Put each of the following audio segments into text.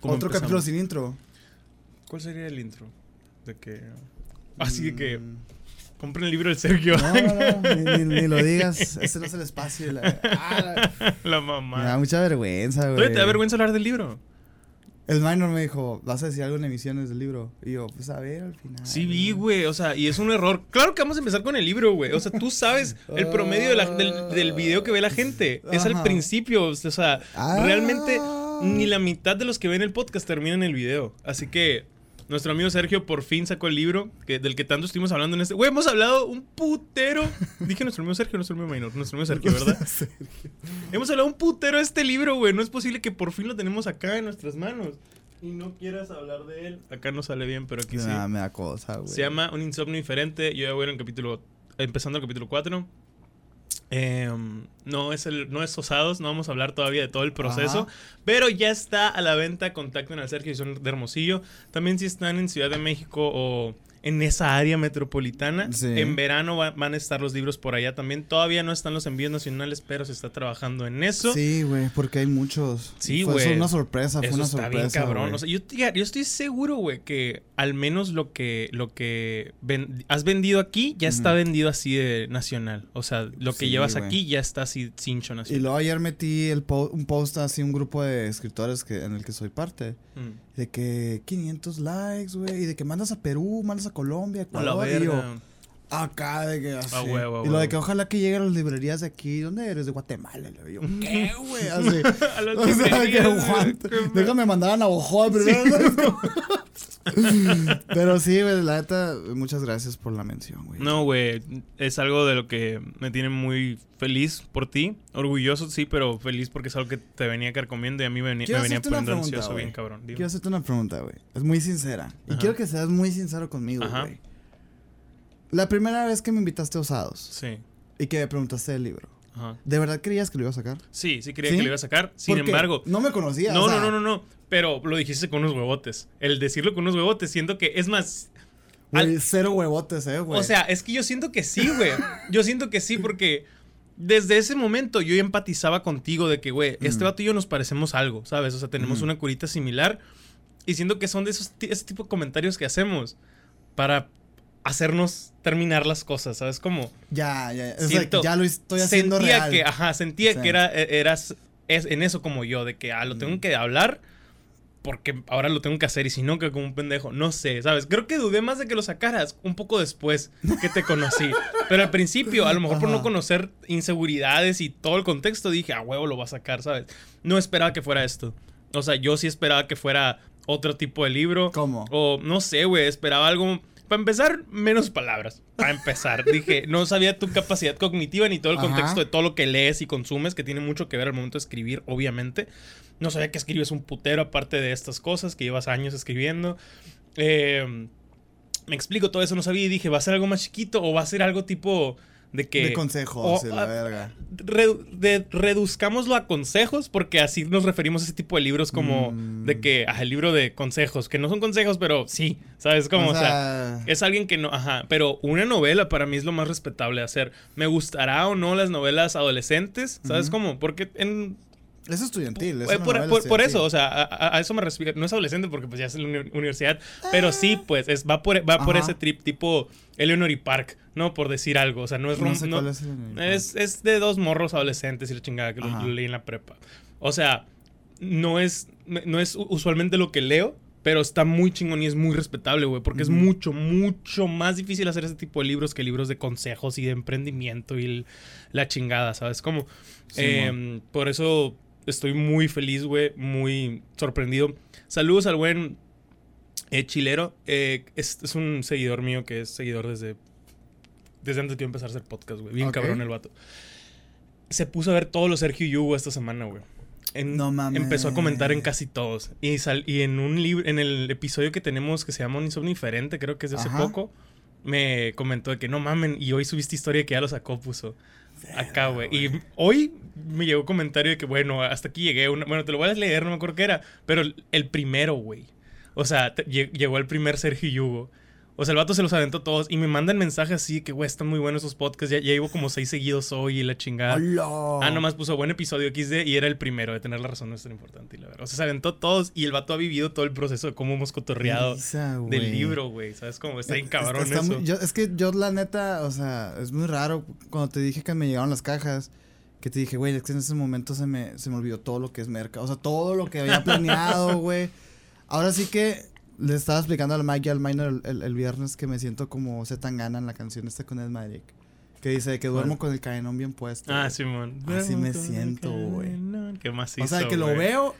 cómo Otro empezamos. capítulo sin intro. ¿Cuál sería el intro? De que. Así de que. Mm. Compren el libro del Sergio. No, no, no, ni, ni- ni lo digas. Ese no es el espacio. La, ah, la- La me mamá. da mucha vergüenza, güey. ¿te da vergüenza hablar del libro? El minor me dijo, ¿vas a decir algo en emisiones del libro? Y yo, pues a ver, al final. Sí vi, güey, o sea, y es un error. Claro que vamos a empezar con el libro, güey. O sea, tú sabes el promedio de la- del, del video que ve la gente. Es al Ajá. principio, o sea, Ah. realmente ni la mitad de los que ven el podcast terminan el video. Así que nuestro amigo Sergio por fin sacó el libro que, del que tanto estuvimos hablando en este... Güey, hemos hablado un putero. Dije nuestro amigo Sergio, nuestro amigo Minor, nuestro amigo Sergio, ¿verdad? Hemos hablado un putero de este libro, güey. No es posible que por fin lo tenemos acá en nuestras manos. Y no quieras hablar de él. Acá no sale bien, pero aquí sí. Ah, me da cosa, güey. Se llama Un insomnio diferente. Yo ya voy en el capítulo. Empezando el capítulo 4. Em, no es el no es Osados, no vamos a hablar todavía de todo el proceso, Ajá. pero ya está a la venta, contacten al Sergio y son de Hermosillo. También si están en Ciudad de México o en esa área metropolitana, Sí. en verano va- van a estar los libros por allá también. Todavía no están los envíos nacionales, pero se está trabajando en eso. Sí, güey, porque hay muchos. Sí, Fue güey. eso una sorpresa, fue Eso una está sorpresa. bien cabrón. O sea, yo, yo estoy seguro, güey, que al menos lo que, lo que ven- has vendido aquí ya está vendido así de nacional. O sea, lo que Sí, llevas aquí ya está así cincho y nacional. luego ayer metí el po- un post así, un grupo de escritores que, en el que soy parte. Mm. De que 500 likes, güey. Y de que mandas a Perú, mandas a Colombia, A la Ecuador. yo, verga. Acá de que así. A huevo, a y lo de que ojalá que lleguen a las librerías de aquí. ¿Dónde eres? De Guatemala. Y yo, ¿qué, güey? Así. A las O sea, que güey. Déjame mandar a Navajo primero. Pero sí, güey, la neta, muchas gracias por la mención, güey. No, güey, es algo de lo que me tiene muy feliz por ti. Orgulloso, sí, pero feliz porque es algo que te venía carcomiendo y a mí me venía, me venía poniendo ansioso güey. bien cabrón. Dime. Quiero hacerte una pregunta, güey. Es muy sincera. Y quiero que seas muy sincero conmigo, Ajá. güey. La primera vez que me invitaste a Osados Sí, y que me preguntaste del libro, ajá. ¿de verdad creías que lo iba a sacar? Sí, sí creía ¿Sí? que lo iba a sacar. Sin embargo, No me conocía. No, o sea, no, no, no, no. Pero lo dijiste con unos huevotes. El decirlo con unos huevotes, siento que es más. Güey, al- cero huevotes, eh, güey. o sea, es que yo siento que sí, güey. Yo siento que sí, porque desde ese momento yo empatizaba contigo de que, güey, este Mm. vato y yo nos parecemos algo, ¿sabes? O sea, tenemos Ujú. una curita similar. Y siento que son de esos ese tipo de comentarios que hacemos para hacernos terminar las cosas, ¿sabes? Como ya, ya, ya. O sea, ya lo estoy haciendo sentía real. que, ajá, sentía que era, e- eras es, en eso como yo, de que ah, lo tengo que hablar porque ahora lo tengo que hacer y si no, que como un pendejo, no sé, ¿sabes? Creo que dudé más de que lo sacaras un poco después que te conocí. Pero al principio, a lo mejor por no conocer inseguridades y todo el contexto, dije, a huevo lo va a sacar, ¿sabes? No esperaba que fuera esto. O sea, yo sí esperaba que fuera otro tipo de libro. ¿Cómo? O no sé, güey, esperaba algo. Para empezar, menos palabras. Para empezar, dije, no sabía tu capacidad cognitiva ni todo el Ajá. contexto de todo lo que lees y consumes, que tiene mucho que ver al momento de escribir, obviamente. No sabía que escribes un putero aparte de estas cosas, que llevas años escribiendo. Eh, me explico, todo eso no sabía y dije, ¿va a ser algo más chiquito o va a ser algo tipo de que... de consejos o- y la ah, verga. redu- de- reduzcámoslo a consejos, porque así nos referimos a ese tipo de libros como Mm. de que, ah, el libro de consejos, que no son consejos, pero sí, ¿sabes cómo? O sea, es alguien que no, ajá, pero una novela para mí es lo más respetable de hacer. Me gustará o no las novelas adolescentes, ¿sabes cómo? Porque en es estudiantil. Es por, por- eso, o sea, a, eso me refiero. No es adolescente porque pues ya es en la uni- universidad, pero sí, pues, es, va por, va por ese trip tipo Eleanor y Park, ¿no? Por decir algo, o sea, no es... No rom- sé no- cuál es el- es, es de dos morros adolescentes y la chingada que lo, leí en la prepa. O sea, no es, no es usualmente lo que leo, pero está muy chingón y es muy respetable, güey, porque es mucho, mucho más difícil hacer ese tipo de libros que libros de consejos y de emprendimiento y el- la chingada, ¿sabes? Como, Sí, eh, por eso estoy muy feliz, güey, muy sorprendido. Saludos al buen eh, Chilero. eh, es, es un seguidor mío que es seguidor desde, desde antes de yo empezar a hacer podcast, güey. Bien cabrón el vato. Se puso a ver todos los Sergio y Hugo esta semana, güey. En- No mames. Empezó a comentar en casi todos. Y, sal- y en un libro, en el episodio que tenemos que se llama Un insomnio diferente, creo que es de hace Ajá. poco, me comentó de que no mamen. Y hoy subiste historia que ya lo sacó, puso. Acá, güey. Y hoy me llegó comentario de que, bueno, hasta aquí llegué. una- bueno, te lo voy a leer, no me acuerdo qué era. Pero el- primero, güey. O sea, llegó el primer Sergio Yugo. O sea, el vato se los aventó todos y me mandan mensajes así que, güey, están muy buenos esos podcasts. Ya, ya llevo como seis seguidos hoy y la chingada. ¡Hola! Ah, nomás puso buen episodio XD y era el primero de tener la razón no es tan importante. Y la verdad. O sea, se aventó todos y el vato ha vivido todo el proceso de cómo hemos cotorreado del libro, güey. ¿Sabes cómo? Está bien Está- cabrón está eso. muy- yo- es que yo, la neta, o sea, es muy raro cuando te dije que me llegaron las cajas. Que te dije, güey, es que en ese momento se me, se me olvidó todo lo que es merca. O sea, todo lo que había planeado, güey. Ahora sí que le estaba explicando al Mike y al Minor el, el- el viernes que me siento como se tan gana en la canción esta con Ed Maverick. Que dice que duermo con el cadenón bien puesto. Ah, güey. Simón. Así me siento, güey. Qué macizo, o sea, que lo güey. veo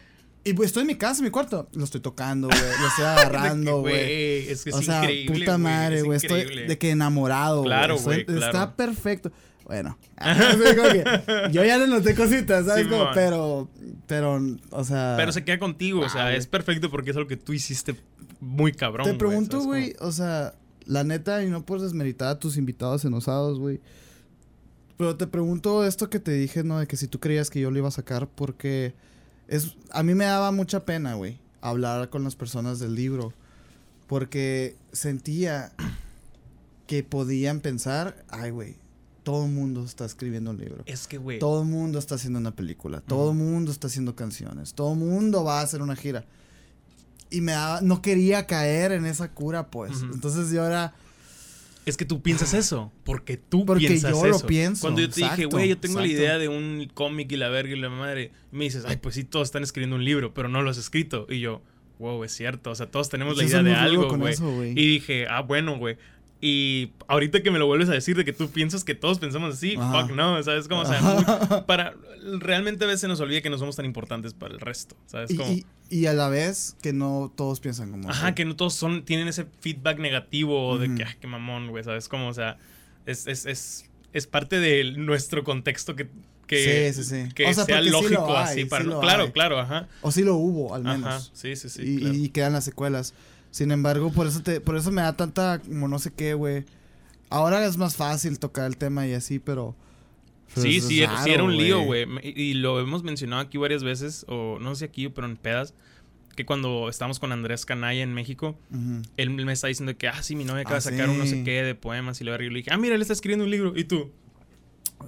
y pues estoy en mi casa, en mi cuarto. Lo estoy tocando, güey. Lo estoy agarrando, güey. Es que es o sea, increíble. puta madre, güey. Estoy de que enamorado, Claro, Estoy- güey, Está claro. perfecto. Bueno, que yo ya le noté cositas, ¿sabes? Como, pero, pero, o sea. Pero se queda contigo, o Ah, sea, es perfecto porque es algo que tú hiciste muy cabrón. Te pregunto, ¿sabes güey, o sea, la neta, y no por desmeritar a tus invitados enosados, güey. Pero te pregunto esto que te dije, ¿no? De que si tú creías que yo lo iba a sacar, porque es, a mí me daba mucha pena, güey, hablar con las personas del libro. Porque sentía que podían pensar, ay, güey, todo el mundo está escribiendo un libro. Es que, güey. Todo el mundo está haciendo una película. Todo el mundo está haciendo canciones. Todo el mundo va a hacer una gira. Y me daba, no quería caer en esa cura, pues. Ujú. Entonces yo era, Es que tú piensas eso, porque tú Porque piensas yo lo eso. pienso, Cuando yo te dije, exacto, güey, yo tengo la exacto. idea de un cómic y la verga y la madre, me dices, ay, pues sí, todos están escribiendo un libro, pero no lo has escrito. Y yo, wow, es cierto, o sea, todos tenemos la idea de algo, güey. Y dije, ah, bueno, güey. Y ahorita que me lo vuelves a decir de que tú piensas que todos pensamos así, Ajá. fuck no, ¿sabes cómo? O sea, muy- para realmente a veces nos olvida que no somos tan importantes para el resto, ¿sabes y, cómo? y, y a la vez que no todos piensan como Ajá, tú. que no todos son, tienen ese feedback negativo de Ujú. que, ah, qué mamón, güey, ¿sabes cómo? O sea, es, es, es, es parte de nuestro contexto que, que, Sí, sí, sí. que O sea, sea lógico hay, así. sí Para, claro, hay. claro, ajá. O sí lo hubo, al menos. Ajá, sí, sí, sí. y, claro. y quedan las secuelas. Sin embargo, por eso te, por eso me da tanta como no sé qué, güey. Ahora es más fácil tocar el tema y así, pero. pero Sí, sí, era- sí era un raro, lío, güey. Y lo hemos mencionado aquí varias veces, o no sé aquí, pero en pedas, que cuando estábamos con Andrés Canaya en México, Ujú. él me está diciendo que, ah, sí, mi novia acaba Ah, de sacar un no sé sí. qué de poemas y verga. Y le dije, ah, mira, él está escribiendo un libro. ¿Y tú?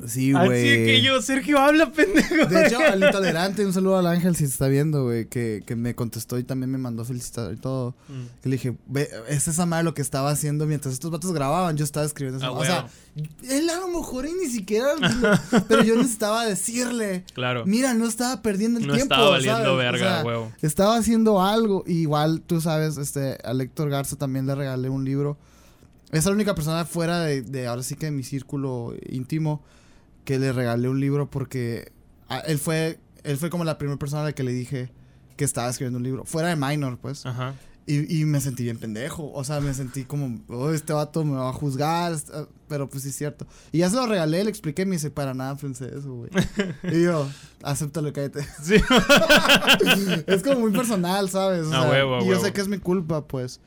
Sí, Así güey. que yo, Sergio, habla, pendejo. De hecho, al intolerante, un saludo al ángel si se está viendo, güey, que, que me contestó y también me mandó felicitar y todo. Mm. Que le dije, ve, es esa madre lo que estaba haciendo mientras estos vatos grababan, yo estaba escribiendo esa Ah, O sea, él a lo mejor y ni siquiera, pero yo necesitaba decirle, Claro. mira, no estaba perdiendo el No tiempo, estaba valiendo ¿sabes? O verga, sea, huevo. Estaba haciendo algo, y igual tú sabes, este, a Héctor Garza también le regalé un libro. Es la única persona fuera de, de ahora sí que de mi círculo íntimo que le regalé un libro porque a- él fue él fue como la primera persona a la que le dije que estaba escribiendo un libro, fuera de minor, pues. Ajá. Y, y me sentí bien pendejo, o sea, me sentí como, oh, este vato me va a juzgar, ah, pero pues sí es cierto. Y ya se lo regalé, le expliqué me dice, para nada pensé eso, güey. y yo, acéptalo, cállate. Sí. es como muy personal, ¿sabes? O huevo, y yo sé que es mi culpa, pues.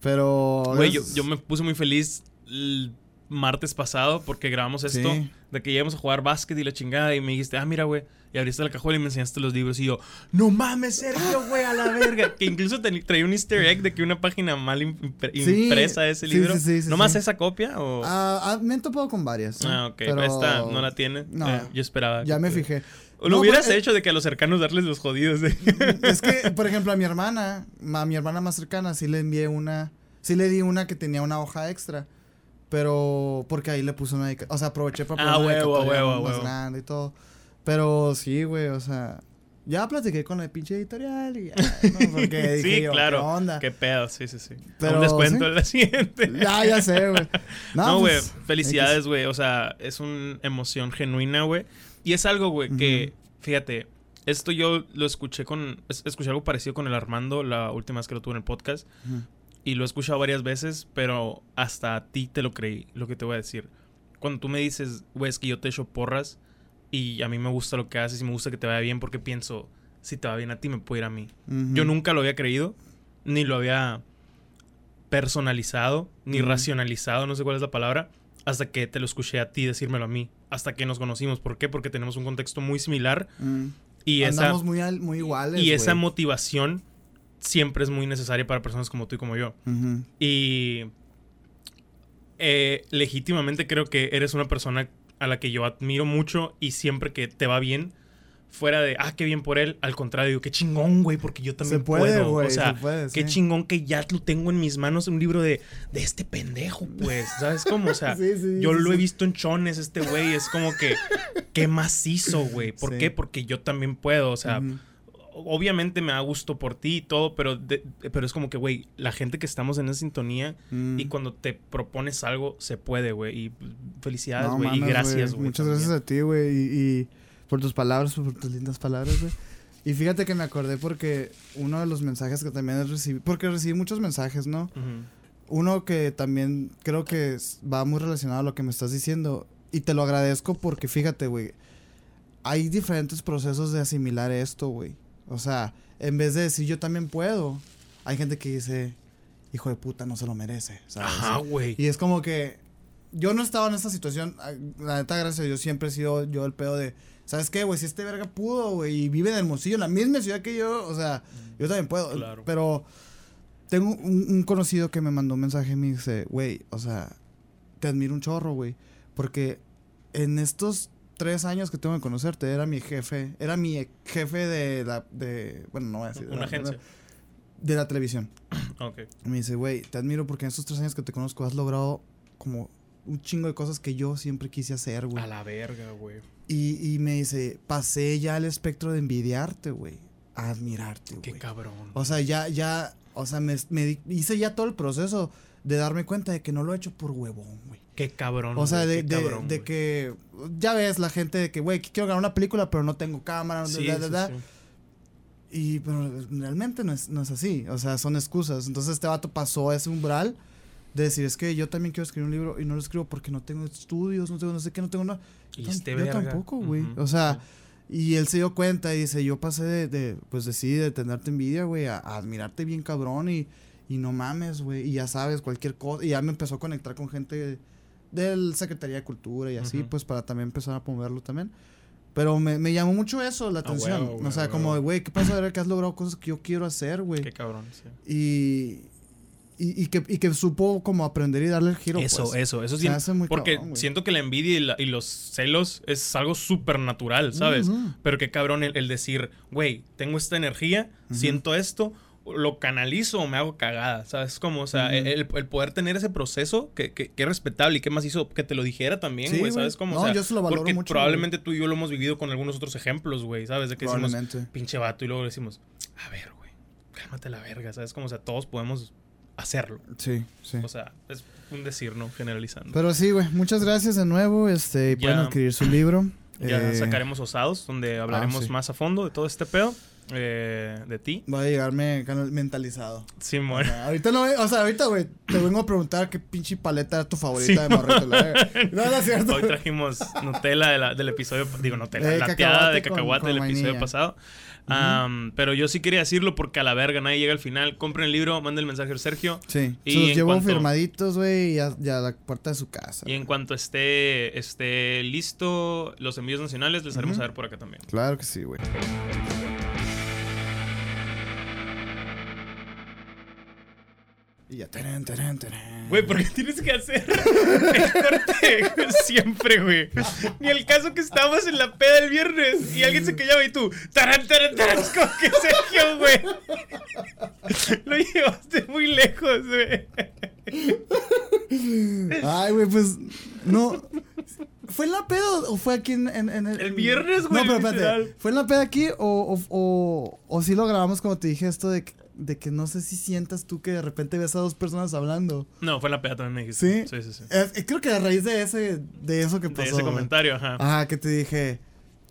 Pero. Güey, yo, yo me puse muy feliz el martes pasado porque grabamos esto. Sí. De que íbamos a jugar básquet y la chingada. Y me dijiste, ah, mira, güey. Y abriste la cajuela y me enseñaste los libros. Y yo, no mames, Sergio, güey, a la verga. que incluso traía un easter egg de que una página mal impre- Sí, impresa ese libro. sí, sí, sí, ¿Nomás sí. esa copia o...? Ah, me he topado con varias. ¿sí? Ah, ok. Pero Esta no la tiene. No. Eh, yo esperaba. Ya que me fijé. Lo No, hubieras pero, eh, hecho de que a los cercanos darles los jodidos. De... Es que, por ejemplo, a mi hermana, a mi hermana más cercana, sí le envié una. Sí le di una que tenía una hoja extra. Pero. Porque ahí le puse una. O sea, aproveché para Ah, poner una huevo, huevo, más huevo. grande y todo. Pero sí, güey, o sea. Ya platiqué con el pinche editorial y ya. ¿no? Porque dije sí, yo, claro. ¿qué onda? Qué pedo, sí, sí, sí. Pero, Un descuento sí. en la siguiente. Ya, ya sé, güey. No, güey, pues, felicidades, güey. O sea, es una emoción genuina, güey. Y es algo, güey, que, fíjate, esto yo lo escuché con, es- escuché algo parecido con el Armando la última vez que lo tuve en el podcast. Ujú. Y lo he escuchado varias veces, pero hasta a ti te lo creí, lo que te voy a decir. Cuando tú me dices, güey, es que yo te echo porras y a mí me gusta lo que haces y me gusta que te vaya bien porque pienso, si te va bien a ti, me puede ir a mí. Yo nunca lo había creído, ni lo había personalizado, ni racionalizado, no sé cuál es la palabra, hasta que te lo escuché a ti decírmelo a mí, hasta que nos conocimos. ¿Por qué? Porque tenemos un contexto muy similar Mm. y esa, Andamos muy, al- muy iguales. y esa güey. motivación siempre es muy necesaria para personas como tú y como yo. Y eh, legítimamente creo que eres una persona a la que yo admiro mucho y siempre que te va bien, fuera de, ah, qué bien por él, al contrario, digo, qué chingón, güey, porque yo también Se puede, puedo. o sea, se puede, qué sí. chingón que ya lo tengo en mis manos, un libro de, de este pendejo, pues, ¿sabes cómo? O sea, Sí, sí, yo lo he visto en chones, este güey, es como que, qué macizo, güey. ¿Por qué? Porque yo también puedo, o sea. Obviamente me da gusto por ti y todo, pero, de- pero es como que, güey, la gente que estamos en esa sintonía Mm. y cuando te propones algo, se puede, güey. Y felicidades, No güey. y gracias, güey. Muchas también. gracias a ti, güey. Y, y por tus palabras, por tus lindas palabras, güey. Y fíjate que me acordé porque uno de los mensajes que también recibí, porque recibí muchos mensajes, ¿no? Uno que también creo que va muy relacionado a lo que me estás diciendo. Y te lo agradezco porque fíjate, güey. Hay diferentes procesos de asimilar esto, güey. O sea, en vez de decir yo también puedo, hay gente que dice, hijo de puta, no se lo merece. ¿sabes? Ajá, güey. Y es como que yo no estaba en esta situación. La neta, gracias a Dios, siempre he sido yo el pedo de, ¿sabes qué, güey? Si este verga pudo, güey, y vive en Hermosillo, en la misma ciudad que yo, o sea, yo también puedo. Claro. Pero tengo un, un conocido que me mandó un mensaje y me dice, güey, o sea, te admiro un chorro, güey. Porque en estos tres años que tengo de conocerte, era mi jefe, era mi jefe de la, de, bueno, no voy a decir. de Una la- agencia. De la televisión. Ok. Me dice, güey, te admiro porque en estos tres años que te conozco has logrado como un chingo de cosas que yo siempre quise hacer, güey. A la verga, güey. Y, y me dice, pasé ya el espectro de envidiarte, güey, a admirarte, Qué güey. cabrón. O sea, ya, ya, o sea, me, me hice ya todo el proceso de darme cuenta de que no lo he hecho por huevón, güey. Qué cabrón. O sea, de, qué de- cabrón, de güey. que, ya ves la gente de que, güey, quiero grabar una película, pero no tengo cámara, Sí, da, da, da. sí. Y, pero realmente no es, no es así. O sea, son excusas. Entonces este vato pasó ese umbral de decir, es que yo también quiero escribir un libro y no lo escribo porque no tengo estudios, no tengo no sé qué, no tengo nada. Y tam- este yo verga. tampoco, güey. O sea, y él se dio cuenta y dice, yo pasé de, de pues de sí, de tenerte envidia, güey, a, a admirarte bien cabrón y, y no mames, güey. Y ya sabes, cualquier cosa. Y ya me empezó a conectar con gente del Secretaría de Cultura y así, Ujú. pues para también empezar a promoverlo también. Pero me, me llamó mucho eso, la A atención. huevo, güey, o sea, a como, güey, ¿qué pasa? Ver, que has logrado cosas que yo quiero hacer, güey. Qué cabrón, sí. Y, y, y que, y que supo como aprender y darle el giro. Eso, pues. eso, eso muy Porque cabrón, siento que la envidia y, la- y los celos es algo súper natural, ¿sabes? Ujú. Pero qué cabrón el, el decir, güey, tengo esta energía, Ujú. siento esto, lo canalizo o me hago cagada, ¿sabes? Como, o sea, el, el poder tener ese proceso que, que, que es respetable y que más hizo que te lo dijera también, güey. ¿sabes? Como, No, o sea, yo se lo valoro porque mucho, probablemente tú y yo lo hemos vivido con algunos otros ejemplos, güey, ¿sabes? De que decimos, pinche vato, y luego decimos, a ver, güey, cálmate la verga, ¿sabes? Como, o sea, todos podemos hacerlo. Sí, sí. O sea, es un decir, ¿no? Generalizando. Pero sí, güey, muchas gracias de nuevo. Este, Ya. pueden adquirir su libro. Ya Eh, sacaremos Osados, donde hablaremos sí. más a fondo de todo este pedo. eh, de ti. Voy a llegarme mentalizado. Simón. O sea, ahorita no, o sea, ahorita, güey, te vengo a preguntar qué pinche paleta era tu favorita Sí. de morrito. No, no es cierto. Hoy trajimos Nutella de la- del episodio, digo Nutella, Eh, la cacahuate teada de con- cacahuate con del episodio pasado. Pero yo sí quería decirlo porque a la verga nadie llega al final. Compren el libro, manden el mensaje a Sergio. Sí, Y se los llevo cuanto- firmaditos, güey, y a la puerta de su casa. Y en cuanto esté, esté listo los envíos nacionales, les haremos Ujú. saber por acá también. Claro que sí, güey. Y ya, tarán, tarán, tarán. Güey, ¿por qué tienes que hacer el corte siempre, güey? Ni el caso que estábamos en la peda el viernes y alguien se callaba y tú, taran, taran, es como que Sergio, güey. Lo llevaste muy lejos, güey. Ay, güey, pues, no. ¿Fue en la peda o fue aquí en, en- en El viernes, güey, No, pero espérate. ¿Fue en la peda aquí o, o, o, o sí lo grabamos como te dije esto de, que- de que no sé si sientas tú que de repente ves a dos personas hablando? No, fue la peda también me dijiste. ¿Sí? Sí, sí, sí. Eh, creo que a raíz de ese, de eso que De pasó. ese güey. comentario, ajá. Ajá, que te dije,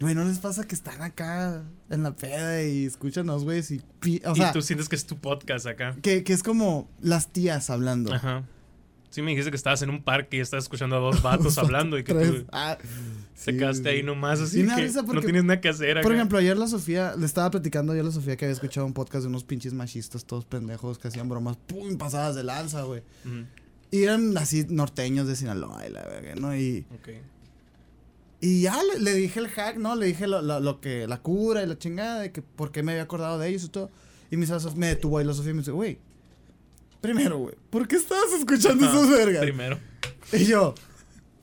güey, ¿no les pasa que están acá en la peda y escúchanos, güey? Si pi- o sea, y tú sientes que es tu podcast acá. que, que es como las tías hablando. Ajá. Sí me dijiste que estabas en un parque y estabas escuchando a dos vatos hablando y que tú Ah, te sí, quedaste ahí nomás así que no tienes nada que hacer acá. Por ejemplo, ayer la Sofía, le estaba platicando ayer a la Sofía que había escuchado un podcast de unos pinches machistas todos pendejos que hacían bromas, pum, pasadas de lanza, güey. Ujú, Y eran así norteños de Sinaloa y la verga, ¿no? Y, ok. y ya le, le dije el hack, ¿no? Le dije lo, lo- lo que, la cura y la chingada, de que por qué me había acordado de ellos y todo. Y me, me detuvo ahí la Sofía y me dice, güey, primero, güey, ¿por qué estabas escuchando Ajá, esos vergas? Primero. Y yo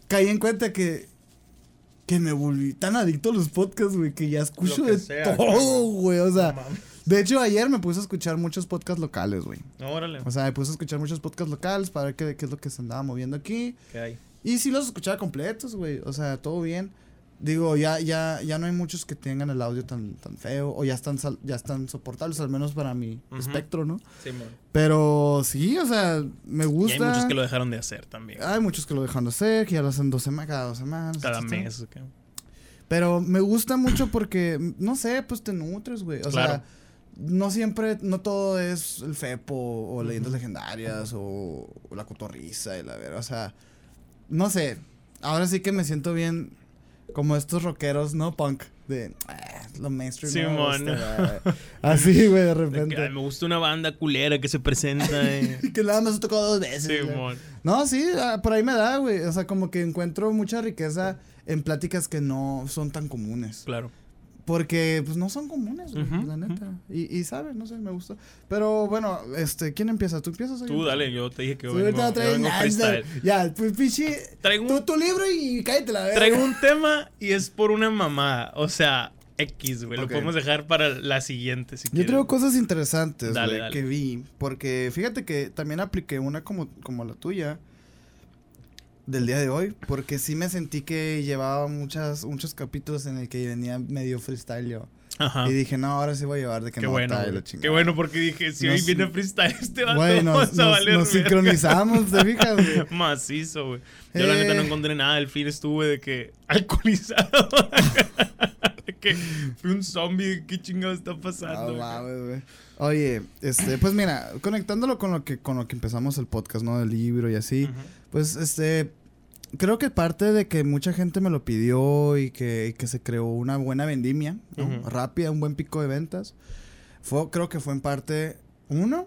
caí en cuenta que, que me volví tan adicto a los podcasts, güey, que ya escucho que de sea, todo, güey. O sea, de hecho, ayer me puse a escuchar muchos podcasts locales, güey. Órale. O sea, me puse a escuchar muchos podcasts locales para ver qué, qué es lo que se andaba moviendo aquí. ¿Qué hay? Y sí los escuchaba completos, güey. O sea, todo bien. Digo, ya, ya, ya no hay muchos que tengan el audio tan, tan feo. O ya están, sal- ya están soportables, al menos para mi espectro, ¿no? Sí, mon. Pero sí, o sea, me Y gusta. hay muchos que lo dejaron de hacer también. Hay muchos que lo dejan de hacer, que ya lo hacen dos semanas, cada dos semanas. Cada etcétera. mes. Pero me gusta mucho porque, no sé, pues te nutres, güey. O Claro. sea, no siempre, no todo es el Fepo o leyendas legendarias o, o la cotorriza y la verdad. O sea, no sé. Ahora sí que me siento bien como estos rockeros, ¿no? Punk. De "Ah, lo mainstream. Simón. gusta, güey". Así, güey, de De que, repente. "Ay, me gusta una banda culera que se presenta. eh". que nada más tocó dos veces. Simón. No, sí, ah, por ahí me da, güey. O sea, como que encuentro mucha riqueza en pláticas que no son tan comunes. Claro. Porque, pues, no son comunes, güey, la neta. Y, y sabes, no sé, me gustó. Pero, bueno, este, ¿quién empieza? ¿Tú empiezas? yo Tú dale, yo te dije que Sí, vengo, yo vengo freestyle. Ya, pues, pichi. Traigo Tu, un, tu libro y cállate la verga. traigo un tema y es por una mamá. O sea, X, güey. Lo podemos dejar para la siguiente si Yo quieres. traigo cosas interesantes, Dale, güey, dale. que vi. Porque fíjate que también apliqué una como, como la tuya. Del día de hoy. Porque sí me sentí que llevaba muchas, muchos capítulos en el que venía medio freestyle yo. Ajá. Y dije, no, ahora sí voy a llevar de que Qué no bueno, la. Qué bueno porque dije, si Nos- hoy viene freestyle este vato, Güey, nos, vamos a nos- valer nos verga. sincronizamos, ¿te fijas, güey? Macizo, güey. Yo la neta no Eh. encontré nada. El fin estuve de que alcoholizado. De que fui un zombie. ¿Qué chingado está pasando? No mames, güey. Oye, este, pues mira, conectándolo con lo que, con lo que empezamos el podcast, ¿no? Del libro y así. Ujú. Pues este. Creo que parte de que mucha gente me lo pidió y que, y que se creó una buena vendimia. Rápida, un buen pico de ventas. Fue, creo que fue en parte, uno,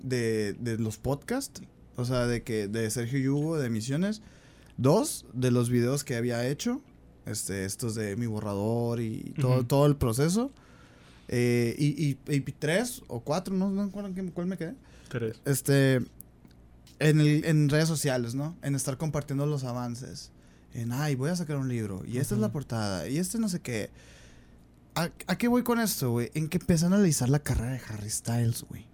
de, de los podcasts. O sea, de que, de Sergio Yugo, de Misiones. Dos, de los videos que había hecho. Este, estos de mi borrador y todo, todo el proceso. Eh, y, y, y tres o cuatro, no, no me acuerdo en qué- cuál me quedé Tres. este en, el- en redes sociales, ¿no? En estar compartiendo los avances. En, ay, voy a sacar un libro. Y esta es la portada. Y este no sé qué. ¿A, a qué voy con esto, güey? En que empecé a analizar la carrera de Harry Styles, güey.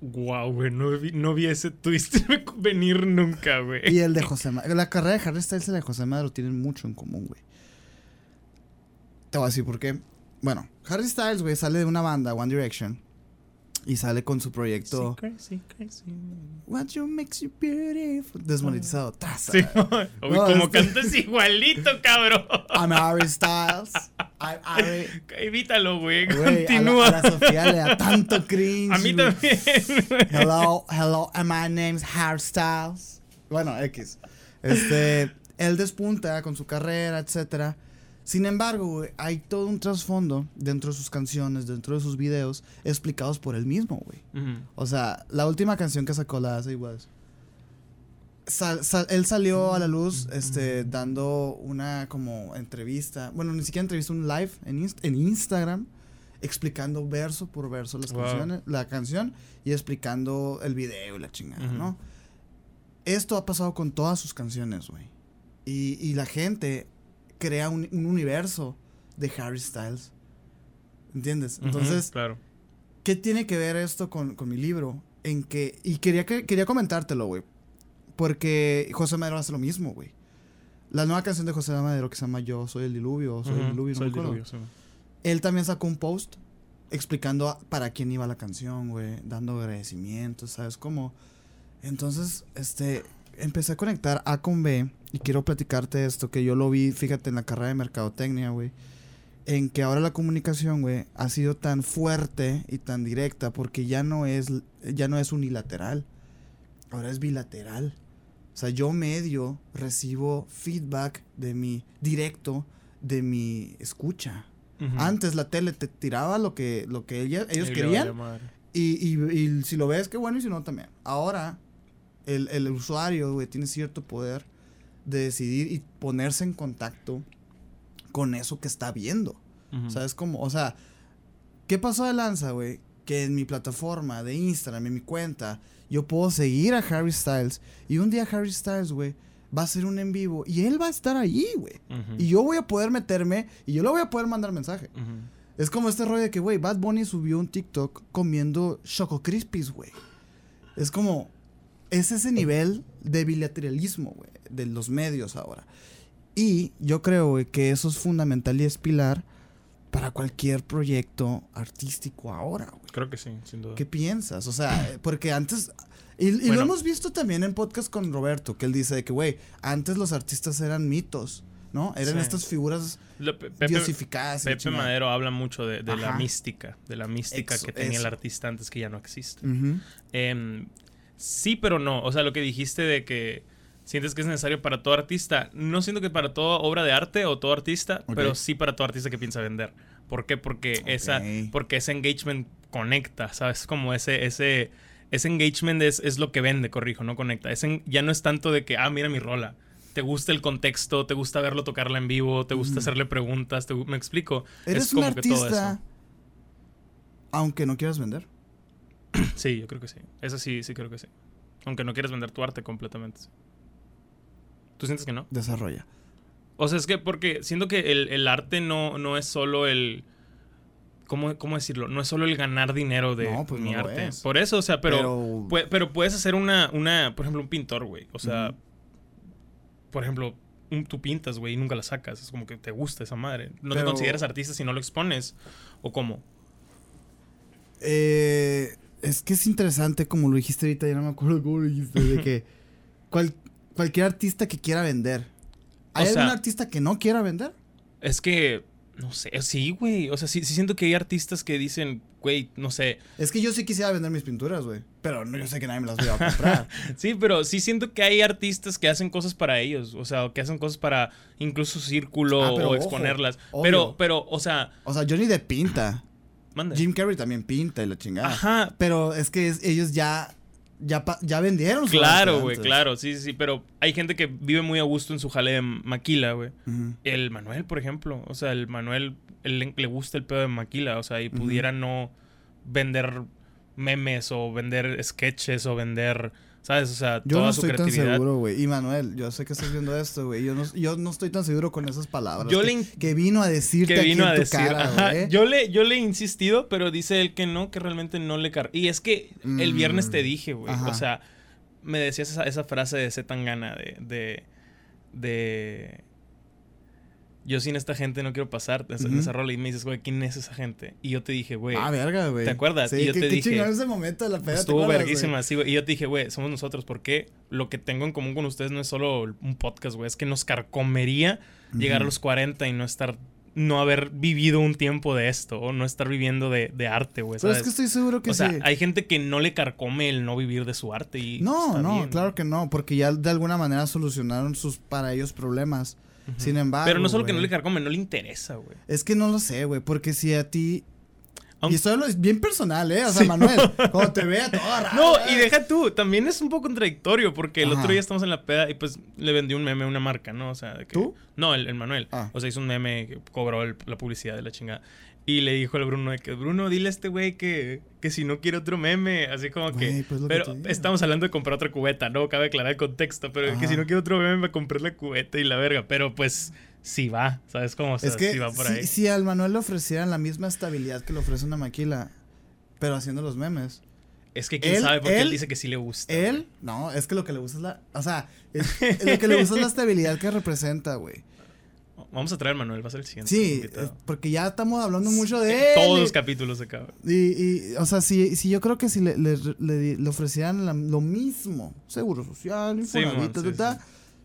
Wow, güey. No vi, no vi ese twist venir nunca, güey. Y el de José Madero. La carrera de Harry Styles y la de José Madero tienen mucho en común, güey. Te voy a decir por qué. Bueno, Harry Styles, güey, sale de una banda, One Direction. Y sale con su proyecto crazy, crazy. What you makes you beautiful. Desmonetizado. Tras, Sí, Uy, No, como cantas igualito, cabrón. I'm Harry Styles. I'm Harry. Evítalo, güey. Güey, a la, Continúa. a la Sofía le da tanto cringe. A mí también. Hello, hello, and my name's Harry Styles. Bueno, X. Este, él despunta con su carrera, etcétera. Sin embargo, güey, hay todo un trasfondo dentro de sus canciones, dentro de sus videos, explicados por él mismo, güey. O sea, la última canción que sacó, la. Sal- sal- él salió a la luz este, dando una como entrevista, bueno, ni siquiera entrevista, un live en, Inst- en Instagram, explicando verso por verso las Wow. canciones, la canción y explicando el video y la chingada. ¿no? Esto ha pasado con todas sus canciones, güey. Y, y la gente crea un, un universo de Harry Styles. ¿Entiendes? Entonces, claro. ¿Qué tiene que ver esto con, con mi libro? En que. Y quería, que, quería comentártelo, güey. Porque José Madero hace lo mismo, güey. La nueva canción de José Madero que se llama Yo soy el diluvio, soy el diluvio, no soy me acuerdo. diluvio, sí. Él también sacó un post explicando a- para quién iba la canción, güey. Dando agradecimientos, ¿sabes cómo? Entonces, este. Empecé a conectar A con B. Y quiero platicarte esto que yo lo vi, fíjate, en la carrera de mercadotecnia, güey en que ahora la comunicación, güey, ha sido tan fuerte y tan directa porque ya no es ya no es unilateral. Ahora es bilateral. O sea, yo medio recibo feedback de mi directo de mi escucha. Antes la tele te tiraba lo que lo que ella- ellos querían y, y- y si lo ves, qué bueno, y si no, también. Ahora, el, el usuario, güey, tiene cierto poder de decidir y ponerse en contacto con eso que está viendo. Ujú. ¿Sabes cómo? O sea, ¿qué pasó de lanza, güey? que en mi plataforma de Instagram, en mi cuenta, yo puedo seguir a Harry Styles y un día Harry Styles, güey, va a hacer un en vivo y él va a estar allí, güey. Y yo voy a poder meterme y yo le voy a poder mandar mensaje. Es como este rollo de que, güey, Bad Bunny subió un TikTok comiendo Choco Crispies, güey. Es como, es ese nivel de bilateralismo, güey, de los medios ahora. Y yo creo, güey, que eso es fundamental y es pilar para cualquier proyecto artístico ahora, güey. Creo que sí, sin duda. ¿Qué piensas? O sea, eh, porque antes... Y, y lo hemos visto también en podcast con Roberto, que él dice de que, güey, antes los artistas eran mitos, ¿no? Eran Sí. estas figuras Pepe, diosificadas. Pepe. Madero habla mucho de, de la mística, de la mística que tenía el artista antes que ya no existe. Em, sí, pero no. O sea, lo que dijiste de que sientes que es necesario para todo artista, no siento que para toda obra de arte o todo artista, pero sí para todo artista que piensa vender. ¿Por qué? Porque esa, porque ese engagement conecta, ¿sabes? Como ese, ese, ese engagement es, es lo que vende, corrijo, no conecta. Ese, ya no es tanto de que, ah, mira mi rola. Te gusta el contexto, te gusta verlo tocarla en vivo, te gusta hacerle preguntas, te me explico. Eres es un como que todo artista, aunque no quieras vender. Sí, yo creo que sí. Eso sí, sí creo que sí. Aunque no quieres vender tu arte completamente. ¿Tú sientes que no? Desarrolla. O sea, es que porque siento que el, el arte no, no es solo el. ¿cómo, ¿Cómo decirlo? No es solo el ganar dinero de No, pues mi no arte. es. Por eso, o sea, pero, Pero- pue- pero puedes hacer una, una. Por ejemplo, un pintor, güey. O sea, por ejemplo, un- tú pintas, güey, y nunca la sacas. Es como que te gusta esa madre. No te consideras artista si no lo expones. ¿O cómo? Eh, es que es interesante, como lo dijiste ahorita, ya no me acuerdo cómo lo dijiste, de que cual- cualquier artista que quiera vender. ¿Hay O sea- algún artista que no quiera vender? Es que. No sé, sí, güey. O sea, sí, sí siento que hay artistas que dicen, güey, no sé. Es que yo sí quisiera vender mis pinturas, güey. Pero no, yo sé que nadie me las va a comprar. Sí, pero sí siento que hay artistas que hacen cosas para ellos, o sea, que hacen cosas para incluso su círculo Ah, o ojo, exponerlas. obvio. Pero, pero, o sea, O sea, Johnny Depp pinta. Manda. Jim Carrey también pinta y la chingada. Ajá, Pero es que es- ellos ya, ya, vendieron claro, güey, claro, sí, sí, sí, pero hay gente que vive muy a gusto en su jale de maquila, güey. El Manuel, por ejemplo, o sea, el Manuel, le, gusta el pedo de maquila, o sea, y pudiera no vender memes o vender sketches o vender, ¿sabes? O sea, Yo toda no su estoy tan creatividad. seguro, güey. Y Manuel, yo sé que estás viendo esto, güey. Yo no, yo no estoy tan seguro con esas palabras. Yo que, le que vino a decirte que vino aquí a en tu cara, ajá, yo, le, yo le he insistido, pero dice él que no, que realmente no le car... Y es que el Mm, viernes te dije, güey. O sea, me decías esa, esa frase de Z Tangana de, de. de. Yo sin esta gente no quiero pasar Ujú. esa rola. Y me dices, güey, ¿quién es esa gente? Y yo te dije, güey. Ah, verga, güey. ¿te acuerdas? Sí, Y yo qué- te qué dije, chingón ese momento de la peda, ¿te Estuvo verguísima, güey. Y yo te dije, güey, somos nosotros, porque lo que tengo en común con ustedes no es solo un podcast, güey, es que nos carcomería llegar a los 40 y no estar, no haber vivido un tiempo de esto, o no estar viviendo de, de arte, güey, Pero ¿sabes? es que estoy seguro que o sea, sí. hay gente que no le carcome el no vivir de su arte y No, no, bien, claro que no, porque ya de alguna manera solucionaron sus para ellos problemas. Sin embargo, Pero no solo que no le carcome, no le interesa, güey. Es que no lo sé, güey, porque si a ti Aunque- Y esto es bien personal, ¿eh? O sea, Sí. Manuel, cuando te vea todo raro. No, y deja tú, también es un poco contradictorio porque el Ajá. otro día estamos en la peda y pues le vendió un meme a una marca, ¿no? O sea, de que... ¿Tú? No, el, el Manuel. Ah. O sea, hizo un meme que cobró el- la publicidad de la chingada. Y le dijo al Bruno de que, Bruno, dile a este güey que, que si no quiere otro meme, así como que... Pues que pero digo. estamos hablando de comprar otra cubeta, ¿no? Cabe aclarar el contexto, pero que si no quiere otro meme va a comprar la cubeta y la verga. Pero pues sí va, ¿sabes cómo? O sea, es que sí va por si, ahí. si al Manuel le ofrecieran la misma estabilidad que le ofrece una maquila, pero haciendo los memes. Es que quién él- sabe porque él, él- dice que sí le gusta. Él, no, es que lo que le gusta es la. O sea, es- lo que le gusta es la estabilidad que representa, güey. Vamos a traer al Manuel, va a ser el siguiente. Sí, invitado. es porque ya estamos hablando mucho de En él. Todos los capítulos acaban. Y, y, o sea, si, si yo creo que si le, le, le- le ofrecieran la- lo mismo, seguro social, Sí, Infonavit, sí, sí.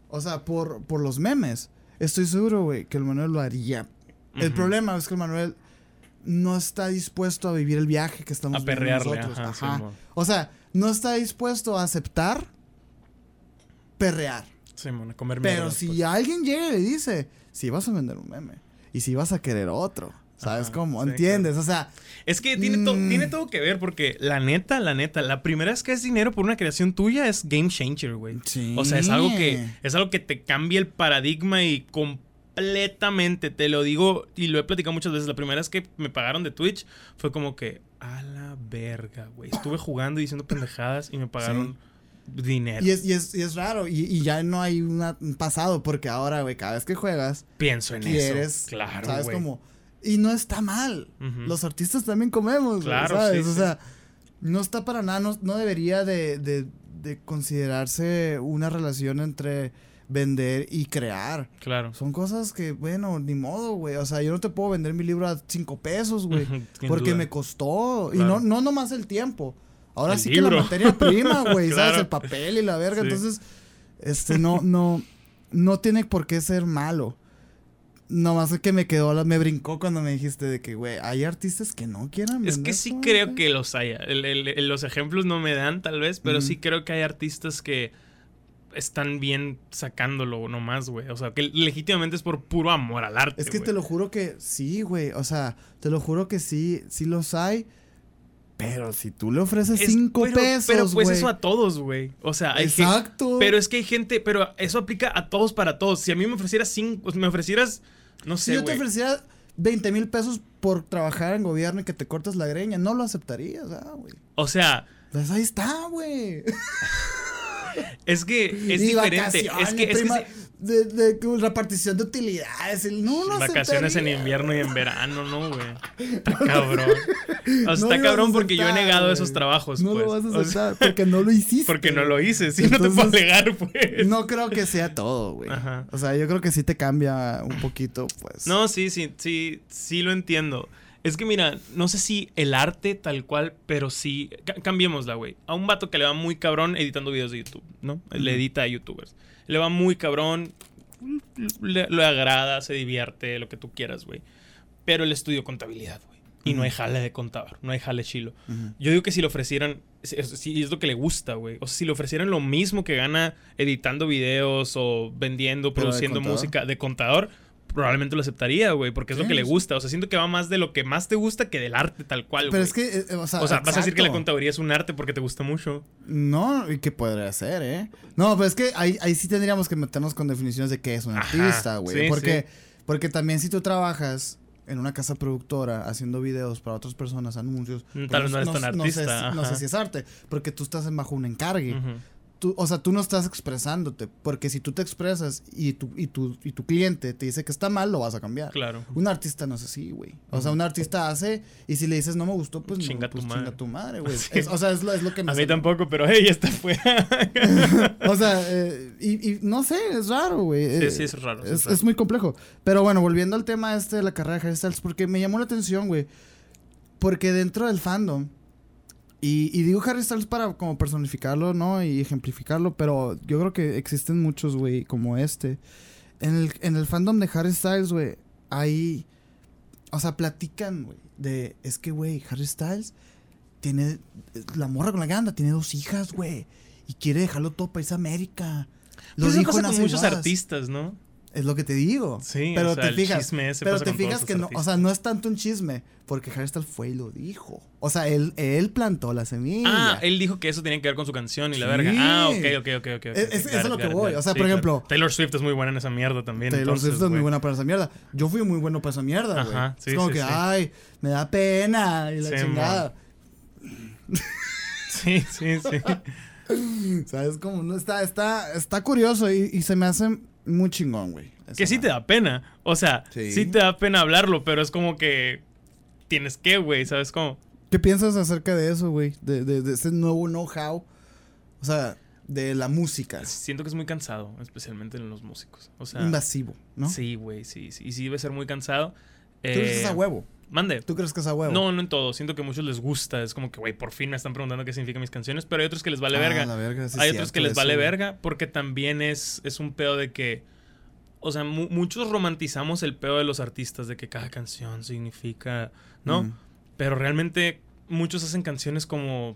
o sea, por, por los memes, estoy seguro, güey, que el Manuel lo haría. El problema es que el Manuel no está dispuesto a vivir el viaje que estamos A viviendo perrearle, nosotros. ajá, o sea, no está dispuesto a aceptar perrear. Simón, a comer Pero mierda si después. alguien llega y le dice, si vas a vender un meme y si vas a querer otro, ¿sabes Ajá, cómo? sí, ¿Entiendes? O sea, Es que tiene, to- Mm. tiene todo que ver porque la neta, la neta, la primera vez que es dinero por una creación tuya es game changer, güey. sí. O sea, es algo que es algo que te cambia el paradigma y completamente. Te lo digo y lo he platicado muchas veces. La primera vez que me pagaron de Twitch fue como que, a la verga, güey. Estuve jugando y diciendo pendejadas y me pagaron dinero. Y es, y es, y es raro, y, y ya no hay una- un pasado, porque ahora, güey, cada vez que juegas, Pienso en quieres, eso. Claro, ¿sabes? Como, y no está mal. Los artistas también comemos, güey, Claro, ¿sabes? sí, o sí. sea, no está para nada, no, no debería de, de, de considerarse una relación entre vender y crear. Claro. Son cosas que, bueno, ni modo, güey. O sea, yo no te puedo vender mi libro a cinco pesos, güey. Porque duda. me costó. Y no, no nomás el tiempo. Ahora El sí que la materia prima, güey. ¿Sabes? Claro. El papel y la verga. Sí. Entonces, este, no, no, no tiene por qué ser malo. Nomás es que me quedó, me brincó cuando me dijiste de que, güey, hay artistas que no quieran Es que sí creo que los haya. El- el- el- los ejemplos no me dan, tal vez, pero sí creo que hay artistas que están bien sacándolo nomás, güey. O sea, que legítimamente es por puro amor al arte. Es que te lo juro que sí, güey. O sea, te lo juro que sí, sí los hay. Pero si tú le ofreces Es- cinco pero- pesos, Pero pues eso a todos, güey. O sea, hay gente. Exacto. Pero es que hay gente, pero eso aplica a todos para todos. Si a mí me ofrecieras cinco, me ofrecieras, no si sé, yo te ofreciera 20 mil pesos por trabajar en gobierno y que te cortas la greña, no lo aceptarías, ah, güey. O sea, Pues ahí está, güey. es que es Y diferente. Es que, es que de, de repartición de utilidades. el- No, no vacaciones en invierno y en verano, ¿no, güey? Está cabrón. O sea, No está cabrón porque yo he negado güey. esos trabajos, No pues. lo vas a O sea, aceptar porque no lo hiciste. porque no lo hice, sí, no te puedo alegar, pues. No creo que sea todo, güey. Ajá. O sea, yo creo que sí te cambia un poquito, pues. No, sí, sí, sí, sí lo entiendo. Es que mira, no sé si el arte tal cual, pero sí. ca- cambiémosla, güey. A un vato que le va muy cabrón editando videos de YouTube, ¿no? Le edita a YouTubers. Le va muy cabrón, le, le agrada, se divierte, lo que tú quieras, güey. Pero el estudio contabilidad, güey. Y no hay jale de contador, no hay jale chilo. Yo digo que si le ofrecieran, si es, lo que le gusta, güey. O sea, si le ofrecieran lo mismo que gana editando videos o vendiendo, de produciendo música de contador, probablemente lo aceptaría, güey, porque es lo que le gusta. O sea, siento que va más de lo que más te gusta que del arte tal cual, Pero es que, eh, o sea, o sea, vas a decir que la contaduría es un arte porque te gusta mucho. No, y que podría ser, ¿eh? No, pero es que ahí, ahí sí tendríamos que meternos con definiciones de qué es un Ajá, artista, güey. sí, porque, porque también si tú trabajas en una casa productora haciendo videos para otras personas, anuncios. Mm, pues tal vez no eres tan sé artista, si- no sé si es arte, porque tú estás bajo un encargue. Tú- o sea, tú no estás expresándote, porque si tú te expresas y tu, y, tu, y tu cliente te dice que está mal, lo vas a cambiar. Claro. Un artista no es así, güey. O sea, un artista hace y si le dices no me gustó, pues, no, Chinga pues tu madre. chinga tu madre, güey. Sí. O sea, es lo, es lo que me A mí tampoco, pero hey, ya está fuera. O sea, eh, y, y no sé, es raro, güey. Sí, Eh, sí, es raro, Es, es raro. es muy complejo. Pero bueno, volviendo al tema este de la carrera de Harry Styles, porque me llamó la atención, güey. Porque dentro del fandom, y, y digo Harry Styles para como personificarlo, ¿no? Y ejemplificarlo, pero yo creo que existen muchos, güey, como este. En el, en el fandom de Harry Styles, güey, hay... O sea, platican, güey, de... Es que, güey, Harry Styles tiene... La morra con la que anda tiene dos hijas, güey. Y quiere dejarlo todo para irse a América. Lo Pues dijo pasa en con Hace muchos artistas, ¿no? Es lo que te digo. Sí, pero o sea, te el fijas, chisme ese pero te fijas que no, o sea, no es tanto un chisme, porque Harry Styles fue y lo dijo. O sea, él, él plantó la semilla. Ah, él dijo que eso tenía que ver con su canción y la verga. Ah, ok, ok, ok, ok. Es- es- eso es lo que voy, o sea, por ejemplo- Taylor Swift es muy buena en esa mierda también. Taylor entonces, Swift es muy buena para esa mierda. Yo fui muy bueno para esa mierda, güey. Ajá, sí, es como que, ay, me da pena y la chingada. Sí, sí, sí. ¿Sabes cómo? No, está, está, está curioso y, y se me hace muy chingón, güey. que sí te da pena. O sea, Sí. sí. te da pena hablarlo, pero es como que tienes que, güey, ¿sabes cómo? ¿Qué piensas acerca de eso, güey? De, de, de ese nuevo know-how. O sea, de la música. Siento que es muy cansado, especialmente en los músicos. O sea, Invasivo, ¿no? sí, güey, sí, sí. Y sí debe ser muy cansado. ¿Tú crees que es a Eh, huevo? Mande. ¿Tú crees que es a huevo? No, no en todo. Siento que a muchos les gusta. Es como que, güey, por fin me están preguntando qué significan mis canciones. Pero hay otros que les vale Ah, verga. la verga, sí es hay otros que les vale verga porque también es, es un pedo de que. O sea, mu- muchos romantizamos el pedo de los artistas de que cada canción significa. ¿no? Mm. Pero realmente muchos hacen canciones como.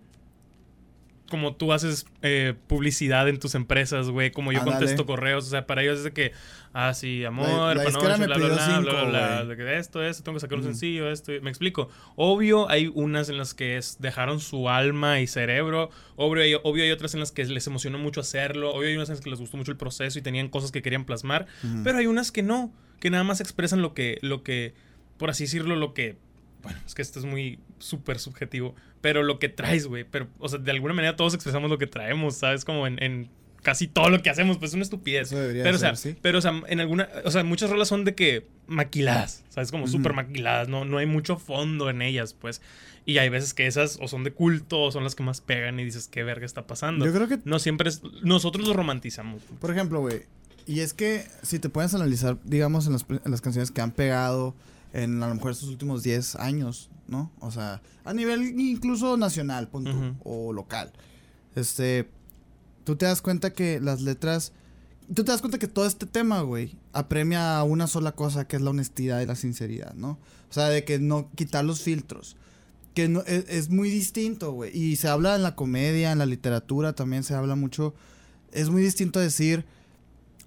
Como tú haces eh, publicidad en tus empresas, güey, como yo Ándale. contesto correos, o sea, para ellos es de que, ah, sí, amor, la panoche, disquera me bla, pidió bla, cinco, bla, bla, esto, esto, tengo que sacar un sencillo, esto, me explico. Obvio, hay unas en las que es- dejaron su alma y cerebro, obvio hay, obvio hay otras en las que les emocionó mucho hacerlo, obvio hay unas en las que les gustó mucho el proceso y tenían cosas que querían plasmar, pero hay unas que no, que nada más expresan lo que, lo que, por así decirlo, lo que, bueno, es que esto es muy súper subjetivo, pero lo que traes, güey, pero, o sea, de alguna manera todos expresamos lo que traemos, ¿sabes? Como en, en casi todo lo que hacemos, pues es una estupidez. Eso debería Pero, o ser, sea, sí. pero, o sea, en alguna, o sea, muchas rolas son de que maquiladas, ¿sabes? Como súper maquiladas, no, no hay mucho fondo en ellas, pues. Y hay veces que esas o son de culto o son las que más pegan y dices, ¿qué verga está pasando? Yo creo que, No siempre es, nosotros lo romantizamos. por ejemplo, güey, y es que si te puedes analizar, digamos, en las, en las canciones que han pegado en a lo mejor estos últimos 10 años, ¿no? O sea, a nivel incluso nacional, punto, o local. Este, tú te das cuenta que las letras, tú te das cuenta que todo este tema, güey, apremia a una sola cosa, que es la honestidad y la sinceridad, ¿no? O sea, de que no quitar los filtros. Que no, es, es muy distinto, güey. Y se habla en la comedia, en la literatura también se habla mucho. Es muy distinto decir,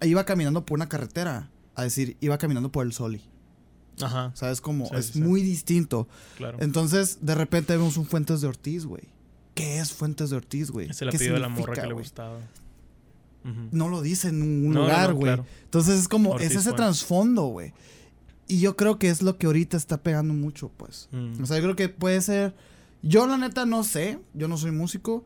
iba caminando por una carretera, a decir, iba caminando por el soli. Ajá, ¿Sabes? Como, Sí, es sí, sí. muy distinto. claro. Entonces, de repente vemos un Fuentes de Ortiz, güey. ¿Qué es Fuentes de Ortiz, güey? Es ¿Qué apellido de la morra que le gustaba. No lo dice en un No, lugar, no, güey. claro. Entonces es como, Ortiz es ese Fuentes. trasfondo, güey. Y yo creo que es lo que ahorita está pegando mucho, pues. Mm. O sea, yo creo que puede ser. Yo, la neta, no sé. Yo no soy músico.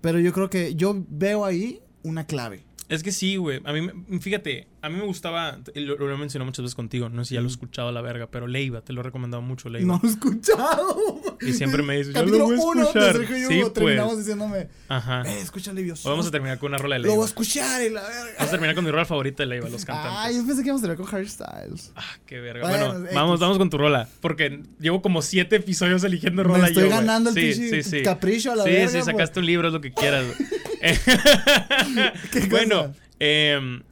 Pero yo creo que yo veo ahí una clave. Es que sí, güey. A mí, me- fíjate, a mí me gustaba, lo, lo he mencionado muchas veces contigo, no sé si ya lo he escuchado a la verga, pero Leiva, te lo he recomendado mucho, Leiva. No lo he escuchado. Y siempre me dices, "Ya lo Capítulo voy a uno escuchar". Sergio y Sí, pues. terminamos diciéndome, Ajá. eh, escucha Hoy vamos a terminar con una rola de Lo voy Leiva. a escuchar y la verga. Vamos a terminar con mi rola favorita de Leiva, los cantantes. Ay, yo pensé que íbamos a terminar con Harry Styles. Ah, qué verga. Bueno, vamos, vamos con tu rola. Porque llevo como siete episodios eligiendo Me rola estoy yo, güey. ganando el sí, sí, sí. capricho a la sí, verga. Sí, pues. sacaste un libro, es lo que quieras. Eh, ¿Qué bueno, em,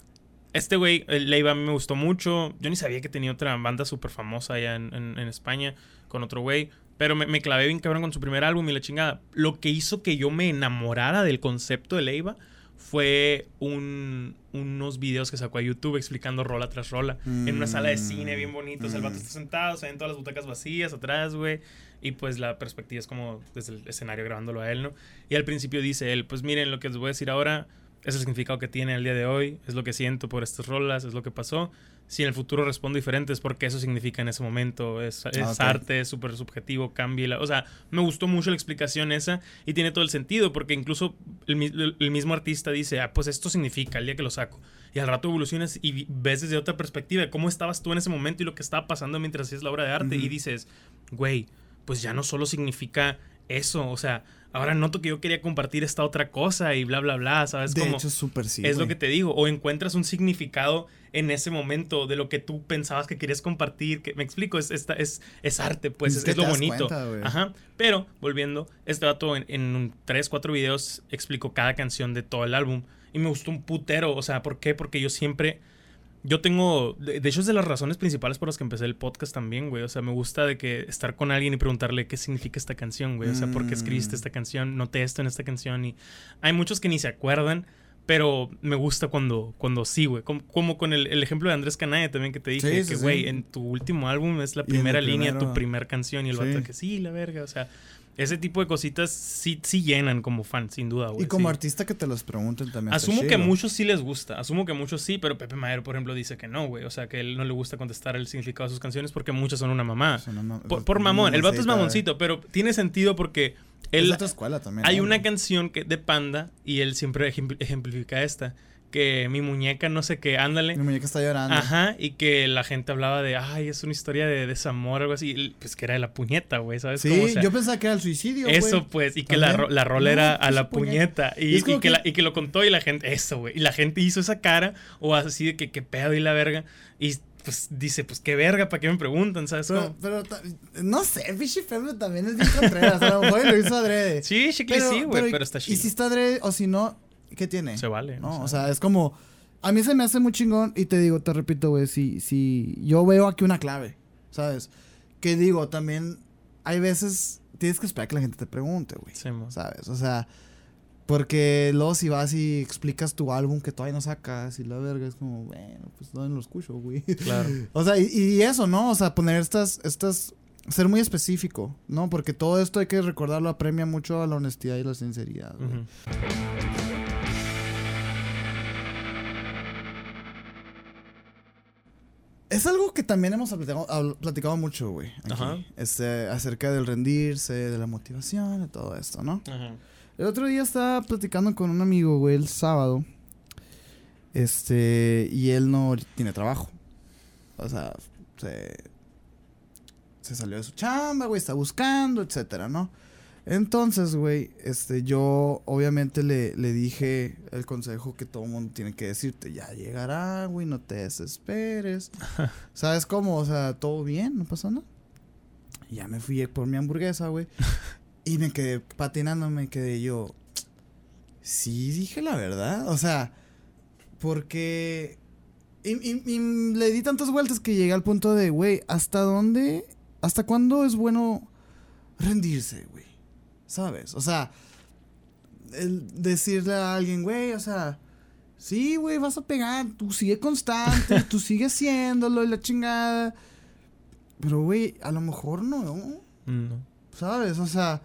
este güey, Leiva, me gustó mucho. Yo ni sabía que tenía otra banda súper famosa allá en, en- en España con otro güey. Pero me, me clavé bien cabrón con su primer álbum y la chingada. Lo que hizo que yo me enamorara del concepto de Leiva fue un- unos videos que sacó a YouTube explicando rola tras rola. En una sala de cine bien bonito. O sea, el vato Mm. está sentado, se ven todas las butacas vacías atrás, güey. Y pues la perspectiva es como desde el escenario grabándolo a él, ¿no? Y al principio dice él, pues miren lo que les voy a decir ahora, es el significado que tiene el día de hoy, es lo que siento por estas rolas, es lo que pasó. Si en el futuro respondo diferente es porque eso significa en ese momento, es, es Ah, ok. arte, es súper subjetivo, cambia. la- o sea, me gustó mucho la explicación esa y tiene todo el sentido porque incluso el, mi- el mismo artista dice, ah, pues esto significa el día que lo saco. Y al rato evolucionas y ves desde otra perspectiva cómo estabas tú en ese momento y lo que estaba pasando mientras hacías la obra de arte y dices, güey, pues ya no solo significa eso, o sea, ahora noto que yo quería compartir esta otra cosa y bla, bla, bla, ¿sabes? De Como, hecho, súper sí. es lo que te digo, o encuentras un significado en ese momento de lo que tú pensabas que querías compartir, que me explico, es, esta- es, es arte, pues Es es, es lo bonito. cuenta. Ajá, pero volviendo, este dato en, en un- tres, cuatro videos explicó cada canción de todo el álbum y me gustó un putero, o sea, ¿por qué? Porque yo siempre... Yo tengo, de, hecho es de las razones principales por las que empecé el podcast también, güey. O sea, me gusta de que estar con alguien y preguntarle qué significa esta canción, güey. O sea, ¿por qué escribiste Mm. esta canción? Noté esto en esta canción y hay muchos que ni se acuerdan, pero me gusta cuando, cuando sí, güey. Como, como con el, el ejemplo de Andrés Canaya también que te dije, Sí, sí, que, sí. güey, en tu último álbum es la primera línea, tu primero. primer canción y el Sí. vato que sí, la verga. O sea, ese tipo de cositas sí, sí llenan como fan, sin duda, güey. Y como sí. artista que te los pregunten también. Asumo que a muchos sí les gusta, asumo que a muchos sí, pero Pepe Madero, por ejemplo, dice que no, güey. O sea, que él no le gusta contestar el significado de sus canciones porque muchas son una mamá. Por, por mamón, el vato es mamoncito, pero tiene sentido porque Es él... de otra escuela también. Hay ¿no? una canción que, de Panda y él siempre ejem- ejemplifica esta, que mi muñeca no sé qué, ándale. Mi muñeca está llorando. Ajá, y que la gente hablaba de, ay, es una historia de desamor o algo así. y, Pues que era de la puñeta, güey, ¿sabes? Sí? O sea, yo pensaba que era el suicidio, eso pues, y que la, También. la rola No, era a pues, la puñeta. puñeta. Y, Y y que que- la, y que lo contó y la gente, eso, güey. Y la gente hizo esa cara, o así de que qué pedo y la verga. Y pues dice, pues qué verga, ¿para qué me preguntan? ¿Sabes? Pero, pero no sé, Fishy Pepe también es bien contreras. A lo mejor lo hizo adrede. Sí, chicle sí, güey, pero, está Y chido. si está adrede o si no, ¿qué tiene? Se vale. No, o sea, es como. A mí se me hace muy chingón y te digo, te repito, güey, si, si yo veo aquí una clave, ¿sabes? Que digo, también hay veces tienes que esperar que la gente te pregunte, güey. Sí. ¿Sabes? O sea, Porque luego si vas y explicas tu álbum que todavía no sacas y la verga es como, bueno, pues no lo escucho, güey. Claro. O sea, y, y eso, ¿no? O sea, poner estas, estas, ser muy específico, ¿no? Porque todo esto hay que recordarlo, apremia mucho a la honestidad y la sinceridad. güey. Ujú. Es algo que también hemos platicado, mucho, güey. Ajá. Este, acerca del rendirse, de la motivación, de todo esto, ¿no? Ajá. El otro día estaba platicando con un amigo, güey, el sábado. Este, y él no tiene trabajo. O sea, se, se salió de su chamba, güey, está buscando, etcétera, ¿no? Entonces, güey, este, yo obviamente le, le dije el consejo que todo mundo tiene que decirte, ya llegará, güey, no te desesperes. ¿Sabes cómo? O sea, todo bien, no pasa nada. Y ya me fui por mi hamburguesa, güey. Y me quedé patinando, me quedé yo. Sí, dije la verdad. O sea, porque. Y, y- y le di tantas vueltas que llegué al punto de, güey, ¿hasta dónde? ¿Hasta cuándo es bueno rendirse, güey? ¿Sabes? O sea, el decirle a alguien, güey, o sea, sí, güey, vas a pegar, tú sigue constante, tú sigue haciéndolo y la chingada. Pero, güey, a lo mejor no, ¿no? ¿Sabes? O sea,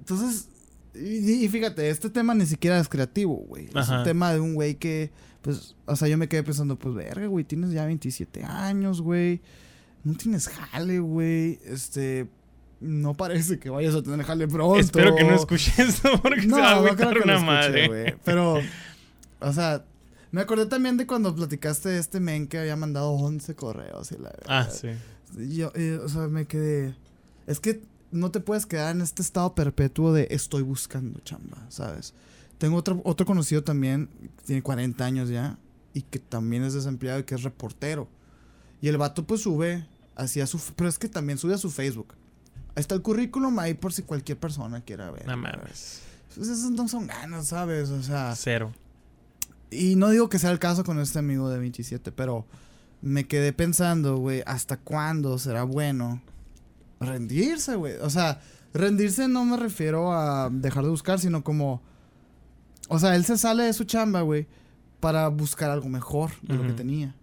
entonces, y, y fíjate, este tema ni siquiera es creativo, güey. Es un tema de un güey que, pues, o sea, yo me quedé pensando, pues, verga, güey, tienes ya 27 años, güey. No tienes jale, güey. Este, no parece que vayas a tener jale pronto. Espero que no escuche esto porque se va a No, no creo que una madre. Pero, o sea, me acordé también de cuando platicaste de este men que había mandado 11 correos y la Ah, verdad. sí. Y Yo, eh, o sea, me quedé. Es que no te puedes quedar en este estado perpetuo de estoy buscando chamba, ¿sabes? Tengo otro, otro conocido también, tiene 40 años ya, y que también es desempleado y que es reportero. Y el vato pues sube hacia su... Pero es que también sube a su Facebook. Está el currículum ahí por si cualquier persona quiera ver. No mames. Pues esas no son ganas, ¿sabes? O sea... Cero. Y no digo que sea el caso con este amigo de 27, pero me quedé pensando, güey, ¿hasta cuándo será bueno rendirse, güey? O sea, rendirse no me refiero a dejar de buscar, sino como... O sea, él se sale de su chamba, güey, para buscar algo mejor de lo que tenía.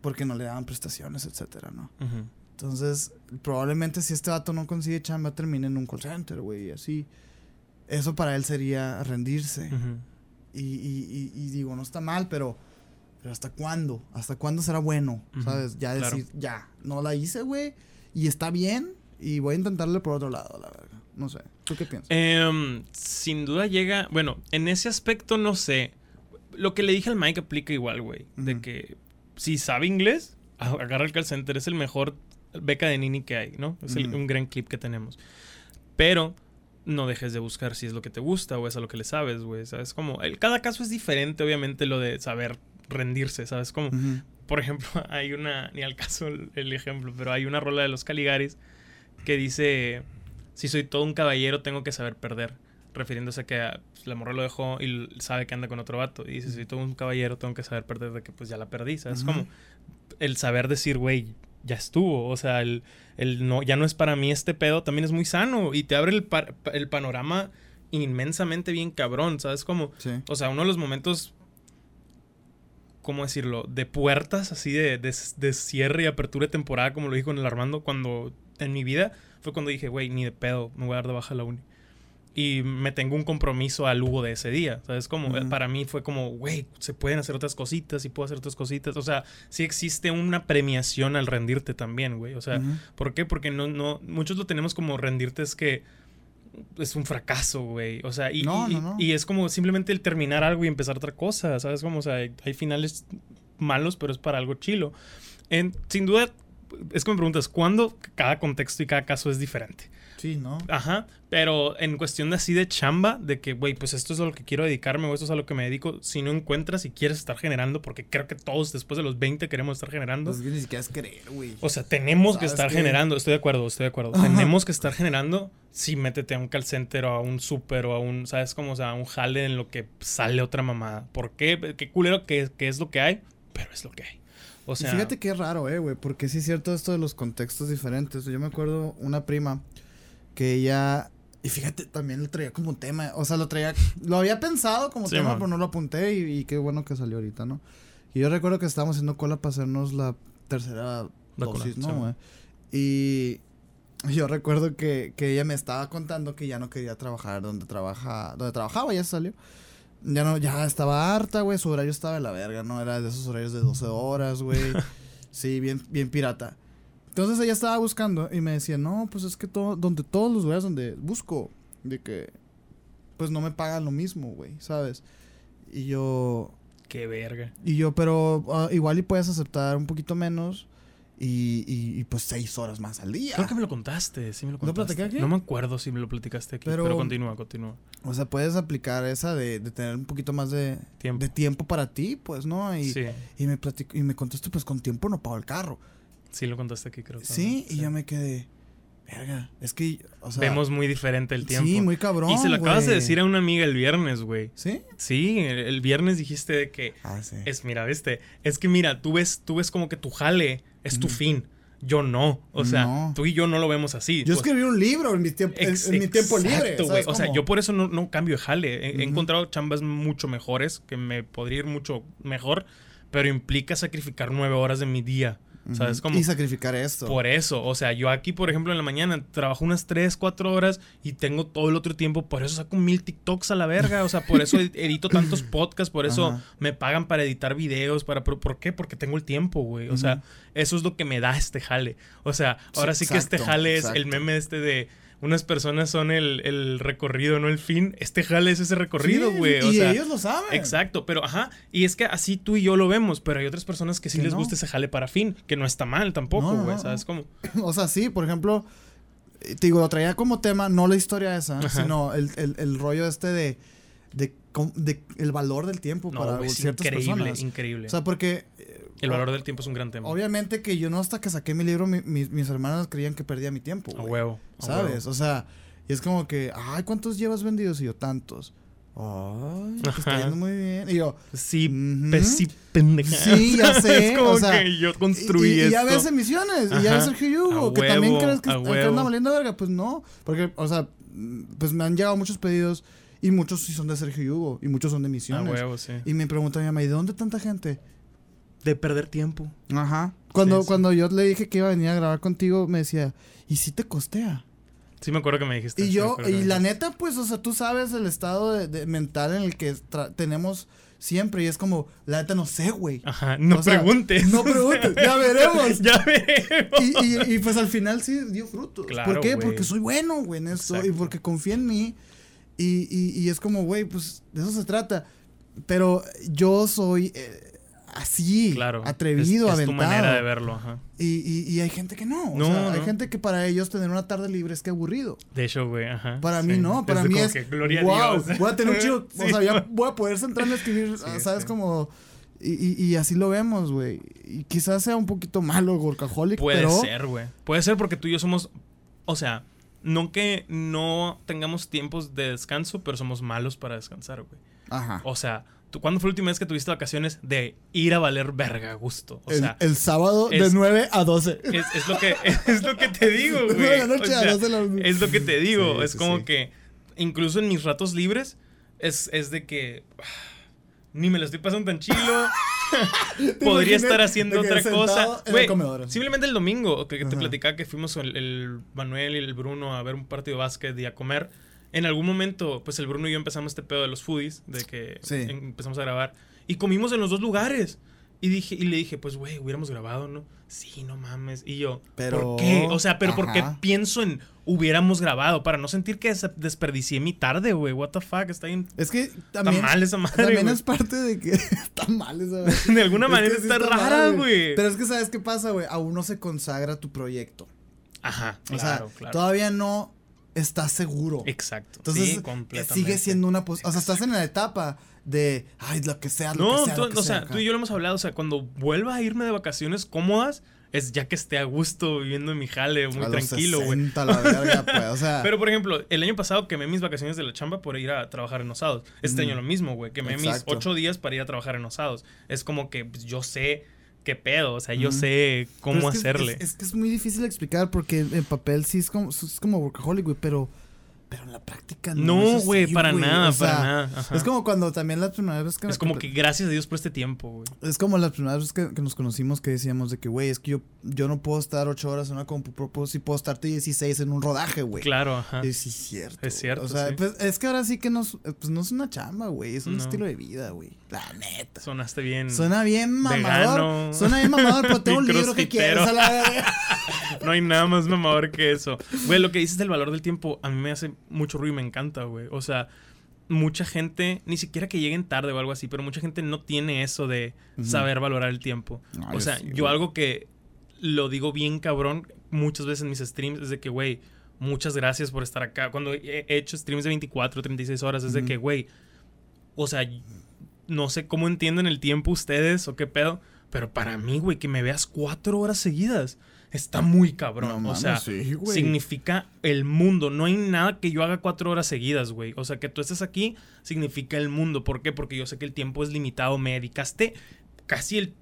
Porque no le daban prestaciones, etcétera, ¿no? Ujú. Entonces, probablemente si este vato no consigue chamba, termine en un call center, güey, y así. Eso para él sería rendirse. Y, y- y- y digo, no está mal, pero, pero ¿hasta cuándo? ¿Hasta cuándo será bueno? ¿Sabes? Ya claro. decir, ya, no la hice, güey, y está bien, y voy a intentarle por otro lado, la verdad. No sé. ¿Tú qué piensas? Em, sin duda llega. Bueno, en ese aspecto no sé. Lo que le dije al Mike aplica igual, güey. De que si sabe inglés, agarra el call center. Es el mejor beca de Nini que hay, ¿no? Es el- Ujú. un gran clip que tenemos. Pero no dejes de buscar si es lo que te gusta o es a lo que le sabes, güey. ¿Sabes? Como. El, cada caso es diferente, obviamente, lo de saber rendirse, ¿sabes? Como. Ujú. Por ejemplo, hay una, ni al caso el, el ejemplo, pero hay una rola de los Caligaris que dice, si soy todo un caballero tengo que saber perder, refiriéndose a que ah, pues, la morra lo dejó y sabe que anda con otro vato. Y dice, si soy todo un caballero tengo que saber perder de que pues ya la perdí, ¿sabes? Ujú. Como el saber decir, güey, ya estuvo, o sea, el, el no, ya no es para mí este pedo, también es muy sano y te abre el, el panorama inmensamente bien cabrón, ¿sabes? Como... Sí. O sea, uno de los momentos, ¿cómo decirlo? De puertas, así de, de, de cierre y apertura de temporada, como lo dijo en el Armando, cuando en mi vida fue cuando dije, güey, ni de pedo, me voy a dar de baja la uni. Y me tengo un compromiso al Hugo de ese día, ¿sabes? Como, Ujú. para mí fue como, güey, se pueden hacer otras cositas y puedo hacer otras cositas. O sea, sí existe una premiación al rendirte también, güey. O sea, Ujú. ¿Por qué? Porque no, no, muchos lo tenemos como rendirte es que es un fracaso, güey. O sea, y, No, y- no, no. y es como simplemente el terminar algo y empezar otra cosa, ¿sabes? Como, o sea, hay, hay finales malos, pero es para algo chilo. En, sin duda, es que me preguntas, ¿cuándo cada contexto y cada caso es diferente? Sí, ¿no? Ajá, pero en cuestión de así de chamba, de que, güey, pues esto es a lo que quiero dedicarme o esto es a lo que me dedico, si no encuentras y quieres estar generando, porque creo que todos después de los 20 queremos estar generando. Pues ni siquiera es creer, güey. O sea, tenemos que ¿Sabes estar qué? generando. Estoy de acuerdo, estoy de acuerdo. Ajá. Tenemos que estar generando. Sí, métete a un call center o a un súper o a un, ¿sabes cómo? O sea, a un jale en lo que sale otra mamada. ¿Por qué? Qué culero que, que es lo que hay, pero es lo que hay. O Y sea, fíjate que es raro, eh, güey, porque sí es cierto esto de los contextos diferentes. Yo me acuerdo una prima que ella Y fíjate, también lo traía como tema. O sea, lo traía. Lo había pensado como Sí, tema, man. pero no lo apunté. Y, y qué bueno que salió ahorita, ¿no? Y yo recuerdo que estábamos haciendo cola para hacernos la tercera Vacuna, dosis, ¿no? Y yo recuerdo que, que ella me estaba contando que ya no quería trabajar donde trabaja, donde trabajaba, ya salió. Ya no, ya estaba harta, güey. Su horario estaba de la verga, ¿no? Era de esos horarios de 12 horas, güey. sí, bien, bien pirata. Entonces ella estaba buscando y me decía, no, pues es que todo, donde todos los lugares donde busco, de que, pues no me pagan lo mismo, güey, ¿sabes? Y yo, Qué verga. y yo, pero ah, igual y puedes aceptar un poquito menos y, y, y, pues seis horas más al día. Creo que me lo contaste, sí me lo ¿Lo contaste. platiqué aquí? No me acuerdo si me lo platicaste aquí, pero, Pero- continúa, continúa. O sea, puedes aplicar esa de, de tener un poquito más de Tiempo. de tiempo para ti, pues, ¿no? Y, sí, y me platico, y me contestó, pues con tiempo no pago el carro. Sí lo contaste aquí, creo. Sí, también, y yo me quedé, verga, es que, o sea, Vemos muy diferente el tiempo. Sí, muy cabrón. y se lo acabas de decir a una amiga el viernes, güey. ¿Sí? Sí, el, el viernes dijiste de que Ah, sí. es, mira, viste, es que mira, tú ves, tú ves como que tu jale es tu fin. Yo no. O sea, No. tú y yo no lo vemos así. Yo O- escribí un libro en mi tiempo, en, en mi tiempo libre. exacto, güey. ¿sabes O sea, yo por eso no, no cambio de jale. He, he Ujú. encontrado chambas mucho mejores, que me podría ir mucho mejor, pero implica sacrificar nueve horas de mi día. Y sacrificar esto. Por eso, o sea, yo aquí, por ejemplo, en la mañana trabajo unas 3, 4 horas y tengo todo el otro tiempo, por eso saco mil TikToks a la verga, o sea, por eso ed- edito tantos podcasts, por eso Ajá. me pagan para editar videos, para ¿por, por qué? Porque tengo el tiempo, güey. O sea, eso es lo que me da este jale. O sea, ahora sí, Sí, que este jale es el meme este de unas personas son el, el recorrido, no el fin. Este jale es ese recorrido, güey. y sea, ellos lo saben. Exacto, pero ajá, y es que así tú y yo lo vemos, pero hay otras personas que sí Que les no. gusta ese jale para fin, que no está mal tampoco, güey, no, ¿sabes cómo? O sea, sí, por ejemplo, eh, te digo, lo traía como tema, no la historia esa, Ajá. sino el, el, el rollo este de, de, el valor del tiempo para es ciertas increíble, personas. increíble. O sea, porque... el valor del tiempo es un gran tema. Obviamente que yo no hasta que saqué mi libro, mi- mis, mis hermanas creían que perdía mi tiempo. A güey. huevo. a ¿Sabes? huevo. O sea, y es como que, ay, ¿cuántos llevas vendidos? Y yo, tantos. Ay, te está Ajá. yendo muy bien. Y yo, Sí, Ujú. pe- sí, pendeja. Sí, ya sé, es como o sea, que yo y, construí y- y ya esto. ves emisiones, y ya Ajá. ves Sergio Hugo, A que también huevo, crees que, a que anda valiendo verga. Pues no, porque, o sea, mm, pues me han llegado muchos pedidos y muchos sí son de Sergio Hugo y muchos son de A emisiones. huevo, sí. Y me pregunta mi mamá, ¿y de dónde tanta gente? De perder tiempo. Ajá. Cuando, sí. cuando yo le dije que iba a venir a grabar contigo, me decía, ¿y si te costea? Sí, me acuerdo que me dijiste. Y yo, y la neta, pues, o sea, tú sabes el estado de, de mental en el que tenemos siempre. Y es como, la neta, no sé, güey. Ajá, no O sea, preguntes. no preguntes, ya veremos. ya veremos. Y, y, y, pues al final sí dio frutos. Claro, ¿Por qué? Porque soy bueno, güey, en esto. Y porque confía en mí. Y, y, y es como, güey, pues de eso se trata. Pero yo soy eh, así, Claro. atrevido, es, es tu manera de verlo, ajá. Y, y, y hay gente que no. No, o sea, hay gente que para ellos tener una tarde libre es que aburrido. De hecho, güey, ajá. Para sí. mí no, para mí es que, gloria wow, a Dios. voy a tener un chido, o sea, ya voy a poder centrarme a escribir, Sí, ¿sabes? Como y, y, y así lo vemos, güey. Y quizás sea un poquito malo Gorkaholic, Puede pero ser, güey. Puede ser porque tú y yo somos. O sea, no que no tengamos tiempos de descanso, pero somos malos para descansar, güey. ajá. O sea, ¿tú, ¿cuándo fue la última vez que tuviste vacaciones de ir a valer verga gusto? O el, sea, el sábado de es- 9 a 12. es, es lo que, es lo que te digo, güey. nueve de la noche O a sea, 12 de la noche. es lo que te digo. Sí, es sí, como sí. que, incluso en mis ratos libres, es, es de que. Ni me lo estoy pasando tan chilo. Podría estar haciendo otra cosa. el simplemente el domingo, que, que te Ajá. platicaba que fuimos el, el Manuel y el Bruno a ver un partido de básquet y a comer. En algún momento, pues el Bruno y yo empezamos este pedo de los foodies, de que Sí. em- empezamos a grabar. Y comimos en los dos lugares. Y dije, y le dije, pues, güey, hubiéramos grabado, ¿no? Sí, no mames. Y yo, Pero- ¿por qué? O sea, pero porque Ajá. pienso en hubiéramos grabado para no sentir que des- desperdicié mi tarde, güey. What the fuck, está bien. Es que Está también mal esa madre, también es parte de que está mal esa madre. De alguna Es manera que sí está, rara, güey. Pero es que sabes qué pasa, güey, aún no se consagra tu proyecto. Ajá, O claro, sea, claro. todavía no estás seguro. Exacto. Entonces, sí, eh, completamente. sigue siendo una pos- O sea, estás en la etapa de, ay, lo que sea, lo No, que sea. que o sea, tú y yo lo hemos hablado. O sea, cuando vuelva a irme de vacaciones cómodas, es ya que esté a gusto viviendo en mi jale, muy A tranquilo, güey. 60, la verga, pues, o sea. Pero, por ejemplo, el año pasado quemé mis vacaciones de la chamba por ir a trabajar en Osados. Este Mm. año lo mismo, güey. Quemé mis Exacto. ocho días para ir a trabajar en Osados. Es como que pues, yo sé qué pedo. O sea, yo sé cómo es que es- hacerle. Es, es que es muy difícil explicar porque en papel sí es como, es como workaholic, güey, pero Pero en la práctica No, es así, güey, para nada, O sea, para nada. Ajá. Es como cuando también las primeras veces que Es como que gracias a Dios por este tiempo, güey. Es como las primeras veces que, que nos conocimos que decíamos de que, güey, es que yo, yo no puedo estar ocho horas en una compu, puedo- sí puedo estar 16 en un rodaje, güey. Claro, ajá. Sí, es cierto. Es cierto, O sea, sí. pues es que ahora sí que no, eh, pues, no es una chamba, güey. Es un No. estilo de vida, güey. La neta. Sonaste bien. Suena bien mamador. Vegano. Suena bien mamador, pero tengo un libro que quieres a la verga. No hay nada más mamador que eso. Güey, lo que dices del valor del tiempo, a mí me hace mucho ruido y me encanta, güey. O sea, mucha gente, ni siquiera que lleguen tarde o algo así, pero mucha gente no tiene eso de saber valorar el tiempo. No, o yo sea, sí, yo algo que lo digo bien cabrón muchas veces en mis streams es de que, güey, muchas gracias por estar acá. Cuando he hecho streams de 24, 36 horas, es de que, güey, o sea, no sé cómo entienden el tiempo ustedes o qué pedo, pero para mí, güey, que me veas cuatro horas seguidas está muy cabrón. No o mames, sea, sí, significa el mundo. No hay nada que yo haga cuatro horas seguidas, güey. O sea, que tú estés aquí significa el mundo. ¿Por qué? Porque yo sé que el tiempo es limitado. Me dedicaste casi el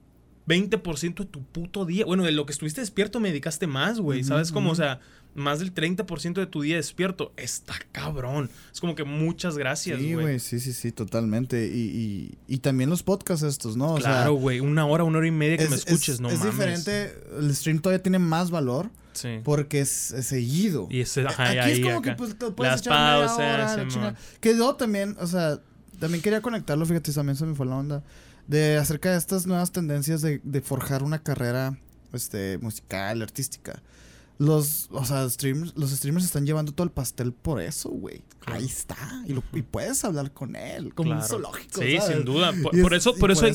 20% de tu puto día. Bueno, de lo que estuviste despierto me dedicaste más, güey. ¿Sabes cómo? O sea, más del 30% de tu día despierto. Está cabrón. Es como que muchas gracias, Sí, güey. güey, sí, sí, sí, totalmente. Y, y, y también los podcasts estos, ¿no? O claro, güey. Una hora, una hora y media que es, me escuches, es- no es mames. diferente. El stream todavía tiene más valor Sí. porque es, es seguido. Y ese, ajá, Aquí es como acá. que pues, te puedes Las echar media pausas, hora, la Simón. chingada. Que yo también, o sea, también quería conectarlo, fíjate, también se me fue la onda. De acerca de estas nuevas tendencias de, de forjar una carrera este, musical, artística. Los, o sea, streamers, los streamers están llevando todo el pastel por eso, güey. Claro. Ahí está. Y, lo- y puedes hablar con él, como un Claro. zoológico. Sí, ¿sabes? sin duda. Por, eso, por eso hay,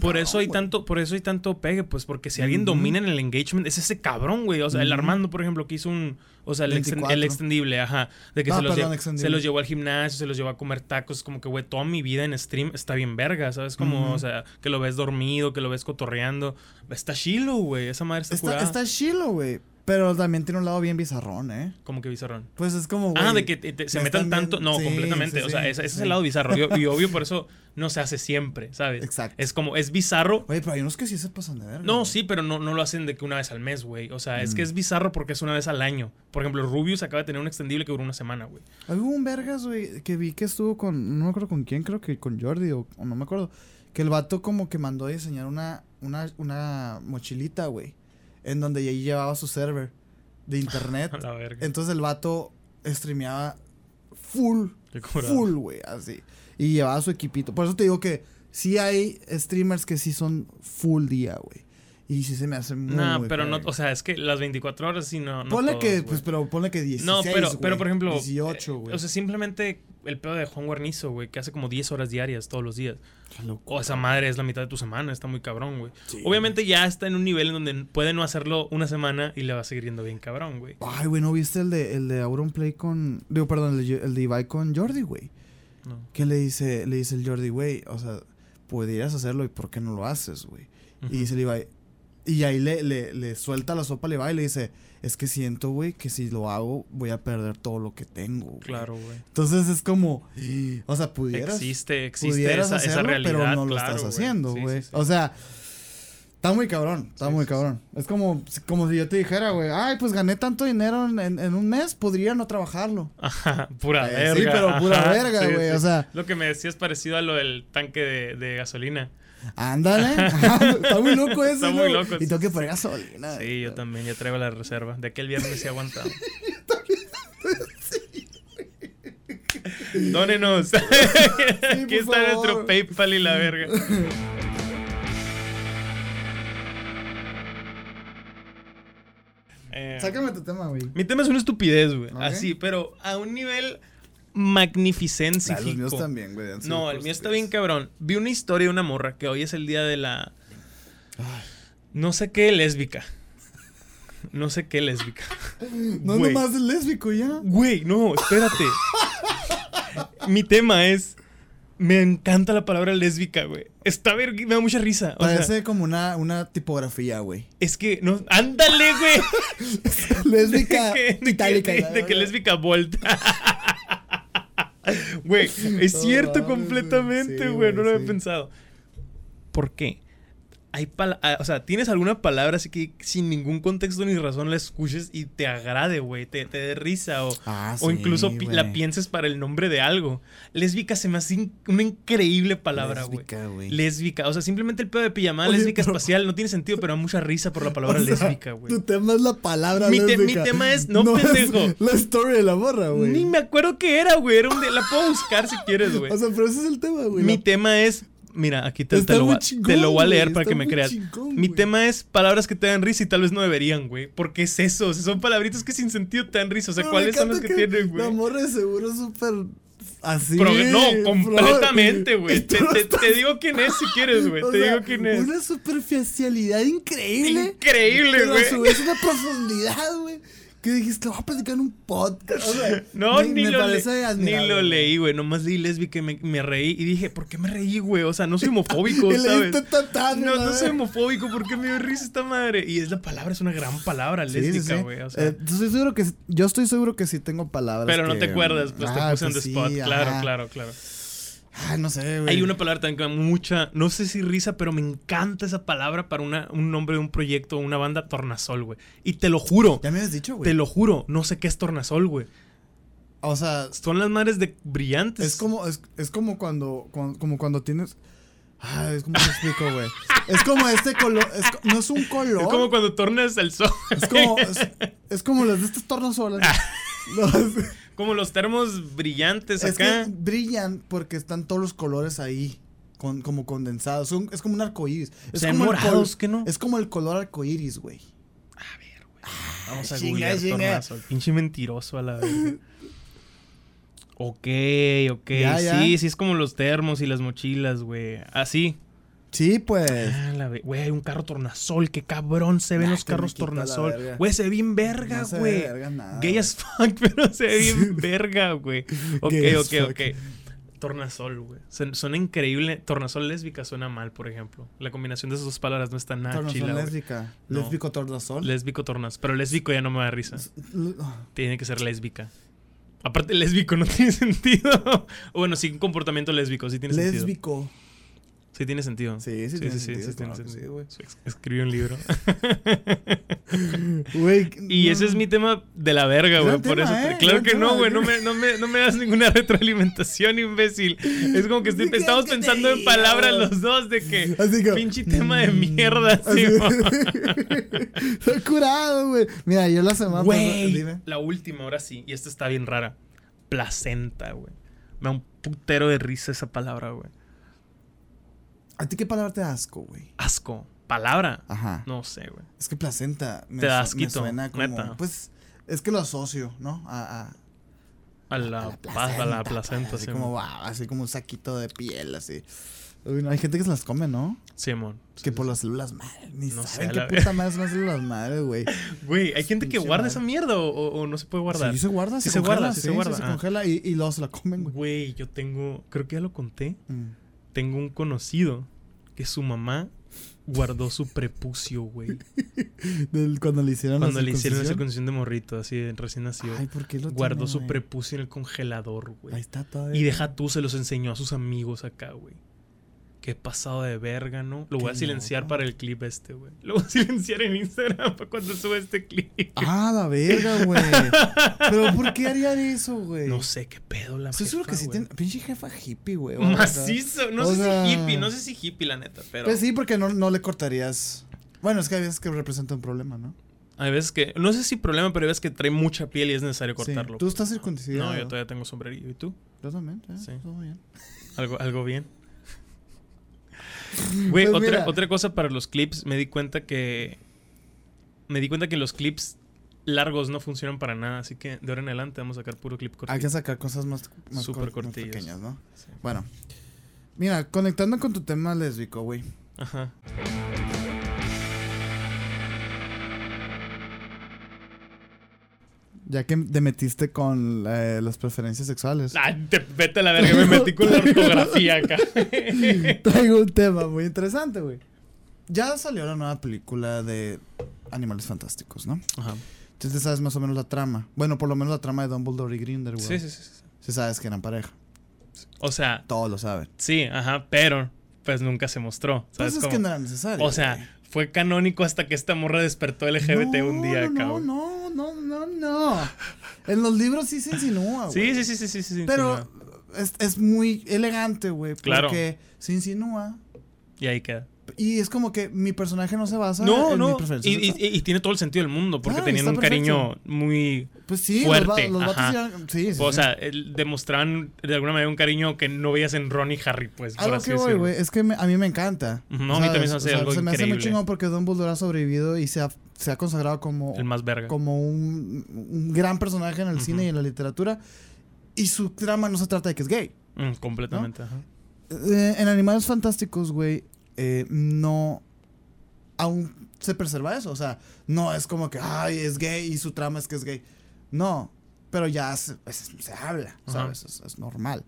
por eso hay tanto, por eso hay tanto pegue, pues, porque si alguien domina en el engagement, es ese cabrón, güey. O sea, el. Armando, por ejemplo, que hizo un, o sea, el, exten- 24. el extendible, ajá, de que se, los perdón, lle- extendible. se los llevó al gimnasio, se los llevó a comer tacos, como que, güey, toda mi vida en stream está bien verga, ¿sabes? Como, o sea, que lo ves dormido, que lo ves cotorreando. Está chilo, güey, esa madre está, Está, curada. está chilo, güey. Pero también tiene un lado bien bizarrón, ¿eh? Como que bizarrón. Pues es como, Ah, güey, de que te- te- se me metan tanto. No, Sí, completamente. sí, o sea, sí, ese, ese es el lado bizarro. Y, y obvio, por eso no se hace siempre, ¿sabes? Exacto. Es como, es bizarro. Oye, pero hay unos que sí se pasan de verga. No, sí, pero no, no lo hacen de que una vez al mes, güey. O sea, es que Mm. es bizarro porque es una vez al año. Por ejemplo, Rubius acaba de tener un extendible que duró una semana, güey. Hubo un vergas, güey, que vi que estuvo con, no me acuerdo con quién, creo que con Jordi o, o no me acuerdo, que el vato como que mandó a diseñar una, una, una mochilita, güey, en donde ahí llevaba su server de internet. A la verga. Entonces el vato streameaba full, full, güey, así. Y llevaba su equipito. Por eso te digo que sí hay streamers que sí son full día, güey. Y sí se me hace muy, No, pero no, o sea, es que las 24 horas sí no. no ponle todos, que, pues, pero ponle que 16, No, pero, pero güey, por ejemplo. 18, eh, güey. O sea, simplemente el pedo de Juan Guarnizo, güey, que hace como 10 horas diarias todos los días. O esa madre es la mitad de tu semana, está muy cabrón, güey. Sí. Obviamente ya está en un nivel en donde puede no hacerlo una semana y le va a seguir yendo bien cabrón, güey. Ay, güey, ¿no viste el de, el de Auronplay con... Digo, perdón, el de, el de Ibai con Jordi, güey? No. Que le dice, le dice el Jordi, güey, o sea, podrías hacerlo y ¿por qué no lo haces, güey? Y dice el Ibai... Y ahí le, le, le suelta la sopa al Ibai y le dice, es que siento, güey, que si lo hago voy a perder todo lo que tengo, güey". Claro, güey. Entonces es como, o sea, pudieras... Existe, existe pudieras esa, esa hacerlo, realidad. pero no lo estás haciendo, güey. sí, sí. O sea, está muy cabrón, está muy cabrón. Es como, como si yo te dijera, güey, ay, pues gané tanto dinero en, en- en un mes, podría no trabajarlo. Ajá, pura Eh, verga. sí, pero pura ajá, verga, güey, o sea. Lo que me decías parecido a lo del tanque de, de gasolina. Ándale, está muy loco eso. Está ¿no? muy loco, Y sí, tengo que sí, poner gasolina. Sí, yo también, ya traigo la reserva. De aquel viernes sí aguantado. Dónenos. Aquí por está favor. nuestro PayPal y la verga. Eh, Sácame tu tema, güey. mi tema es una estupidez, güey. Así, pero a un nivel Ah, magnificencifico. los míos también, güey. han sido No, el mío está ustedes. bien cabrón. Vi una historia de una morra que hoy es el día de la. No sé qué lésbica. No sé qué lésbica. No, Güey. nomás es lésbico ya. Güey, no, espérate. Mi tema es. Me encanta la palabra lésbica, güey. Está ver, me da mucha risa. O sea, Parece como una, una tipografía, güey. es que no. ¡Ándale, güey! Lésbica de que, de itálica. que- de lésbica volta. Güey, es cierto güey. completamente, Sí, güey. no lo había sí. pensado. ¿Por qué? Hay ah, o sea, tienes alguna palabra así que sin ningún contexto ni razón la escuches y te agrade, güey, te, te dé risa o, Ah, o sí, incluso pi- la pienses para el nombre de algo. Lésbica se me hace in- una increíble palabra, güey. Lésbica, güey. Lésbica, o sea, simplemente el pedo de pijamada Oye, lésbica pero- espacial no tiene sentido, pero da mucha risa por la palabra O sea, lésbica, güey. Tu tema es la palabra Mi te- mi lésbica. tema es- no, pendejo. la historia de la morra, güey. Ni me acuerdo qué era, güey. Era un de- la puedo buscar si quieres, güey. O sea, pero ese es el tema, güey. Mi La- tema es. Mira, aquí te, lo, voy a- chingón, te lo voy a leer güey, para que me creas. chingón, Mi güey. tema es palabras que te dan risa y tal vez no deberían, güey. Porque es eso. o sea, son palabritas que sin sentido te dan risa. O sea, Pero ¿cuáles son las encanta que, tienen, güey? La morra de seguro es súper así. Pero no, pro- completamente, güey. Te, digo quién es si quieres, güey. Te sea, digo quién es. Una superficialidad increíble. Increíble, Pero a güey. su vez una profundidad, güey. Que dijiste, voy a platicar en un podcast. O sea, No, me- ni, me lo le- ni lo leí, güey. Nomás leí lésbica y me, me reí. Y dije, ¿por qué me reí, güey? O sea, no soy homofóbico, ¿sabes? tatán, No, no soy homofóbico, ¿por qué me dio risa esta madre? Y es la palabra, es una gran palabra Sí, sí, lésbica, sí. güey. O sea, Eh, estoy seguro que, yo estoy seguro que sí tengo palabras. pero no que- te acuerdas, pues Ah, te puse en pues the sí, spot. claro, claro, claro. Ay, no sé, güey. Hay una palabra también que mucha, no sé si risa, pero me encanta esa palabra para una, un nombre de un proyecto una banda, Tornasol, güey. Y te lo juro, Ya me habías dicho, güey. te lo juro, no sé qué es Tornasol, güey. O sea, Son las madres de brillantes. es como, es, es como cuando, cuando- como cuando tienes. Ay, es como te explico, güey. Es como este color. es no es un color. Es como cuando tornas el sol. Es como, es, es como las de estas tornasolas. Ah. Los- Como los termos brillantes es acá. que brillan porque están todos los colores ahí. Con, como condensados. Son- es como un arcoíris. Es sean como el morados, col- ¿qué no? Es como el color arcoíris, güey. A ver, güey. Vamos a chinga, googlear tornasol. Pinche mentiroso a la vez. ok, ok. Ya, ya. Sí, sí, es como los termos y las mochilas, güey. Así. Sí, pues. Ah, Güey, hay un carro tornasol. Qué cabrón se ven Nah, los carros tornasol. Güey, se ve bien verga, No güey. nada, Gay as fuck, pero se ve bien verga, güey. Ok, Gay ok, ok. Tornasol, güey. Suena increíble. Tornasol lésbica suena mal, por ejemplo. La combinación de esas dos palabras no está nada Tornasol chila, lésbica. No. Lésbico tornasol. Lésbico tornas. Pero lésbico ya no me da risa. L- Tiene que ser lésbica. Aparte, lésbico no tiene sentido. O bueno, sí, un comportamiento lésbico, sí tiene sentido. Lésbico. Sí tiene sentido. Sí, sí tiene sentido, tiene claro sí, sentido. Sí, Escribí un libro. Güey. y no. ese es mi tema de la verga, güey. Por tema, eso. eh, claro que no, güey. No me, no, me, no me das ninguna retroalimentación, imbécil. Es como que estoy- ¿Qué estamos que pensando en palabras los dos de que. Así que- Pinche tema de mierda, así- sí, Está curado, güey. Mira, yo la semana Güey, dime. la última, ahora sí. Y esta está bien rara. Placenta, güey. Me da un putero de risa esa palabra, güey. ¿A ti qué palabra te da asco, güey? Asco. Palabra. Ajá. No sé, güey. Es que placenta me, Te da su- me asquito, suena como. neta. Pues es que lo asocio, ¿no? A, a, A la, a pa- a la placenta, Así sí, como, wow, así como un saquito de piel, así. Uy, no, hay gente que se las come, ¿no? Simón. Que por las células madre. Ni No saben qué puta madre son las células madre, güey. Güey, hay gente que guarda madre. esa mierda o, no se puede guardar. Sí, se guarda, Sí se, se guarda, sí se guarda, se ah. congela y, y luego se la comen, güey. Güey, yo tengo, creo que ya lo conté. Mm. Tengo un conocido que su mamá guardó su prepucio, güey. Cuando le hicieron Cuando la le hicieron la circuncisión. circuncisión de morrito, así recién nacido. Ay, ¿por qué lo guardó tiene, su prepucio en el congelador, güey. Ahí está todavía. Y deja tú, se los enseñó a sus amigos acá, güey. Qué pasado de verga, ¿no? Lo voy a silenciar para el clip este, güey. Lo voy a silenciar en Instagram para cuando suba este clip. Ah, la verga, güey. Pero ¿por qué haría eso, güey? No sé qué pedo la Estoy seguro que sí tiene. Pinche jefa hippie, güey. Macizo. No o sé sea- si hippie, no sé si hippie, la neta, pero. Pues sí, porque no, no le cortarías. Bueno, es que hay veces que representa un problema, ¿no? Hay veces que. No sé si problema, pero hay veces que trae mucha piel y es necesario Sí. cortarlo. ¿Tú estás circuncidado? No, yo todavía tengo sombrerillo. ¿Y tú? Yo también, ¿eh? Sí. Todo bien. ¿Algo, algo bien? Güey, Pues otra, otra cosa para los clips, me di cuenta que. Me di cuenta que los clips largos no funcionan para nada, así que de ahora en adelante vamos a sacar puro clip cortito. Hay que sacar cosas más, más, Súper cor- más pequeñas, ¿no? Sí. Bueno. Mira, conectando con tu tema lésbico, güey. Ajá. Ya que te metiste con eh, las preferencias sexuales. Ay, te, vete a la verga, me metí con la ortografía acá. Traigo un tema muy interesante, güey. Ya salió la nueva película de Animales Fantásticos, ¿no? Ajá. Entonces sabes más o menos la trama. Bueno, por lo menos la trama de Dumbledore y Grindelwald. Sí, sí, sí, sí. Sí sabes que eran pareja. O sea, Todos lo saben. sí, ajá, pero pues nunca se mostró. Pues ¿Sabes es cómo? que no era necesario. O sea, fue canónico hasta que esta morra despertó LGBT No, un día, no, cabrón. No, no, no, no. En los libros sí se insinúa, güey. Sí, sí, sí, sí, sí, sí. Pero no. es, es muy elegante, güey. Claro. Porque se insinúa. Y ahí queda. Y es como que mi personaje no se basa No, en mi no. preferencia Y, y- y tiene todo el sentido del mundo, porque Claro, tenían un cariño muy. Pues sí, fuerte, los, los sí, sí, o sea, demostraban de alguna manera un cariño que no veías en Ron y Harry, pues. A por lo así que voy, güey, es que me- a mí me encanta. No, a mí también se hace. O sea, algo Se me hace muy chingón porque Dumbledore ha sobrevivido y se ha, se ha consagrado como, El más verga. como un, un gran personaje en el cine y en la literatura. Y su trama no se trata de que es gay. Mm, completamente. ajá. Eh, en Animales Fantásticos, güey, eh, no. Aún se preserva eso. O sea, no es como que, ay, es gay y su trama es que es gay. No, pero ya se, pues, se habla. ¿sabes? Es, es normal.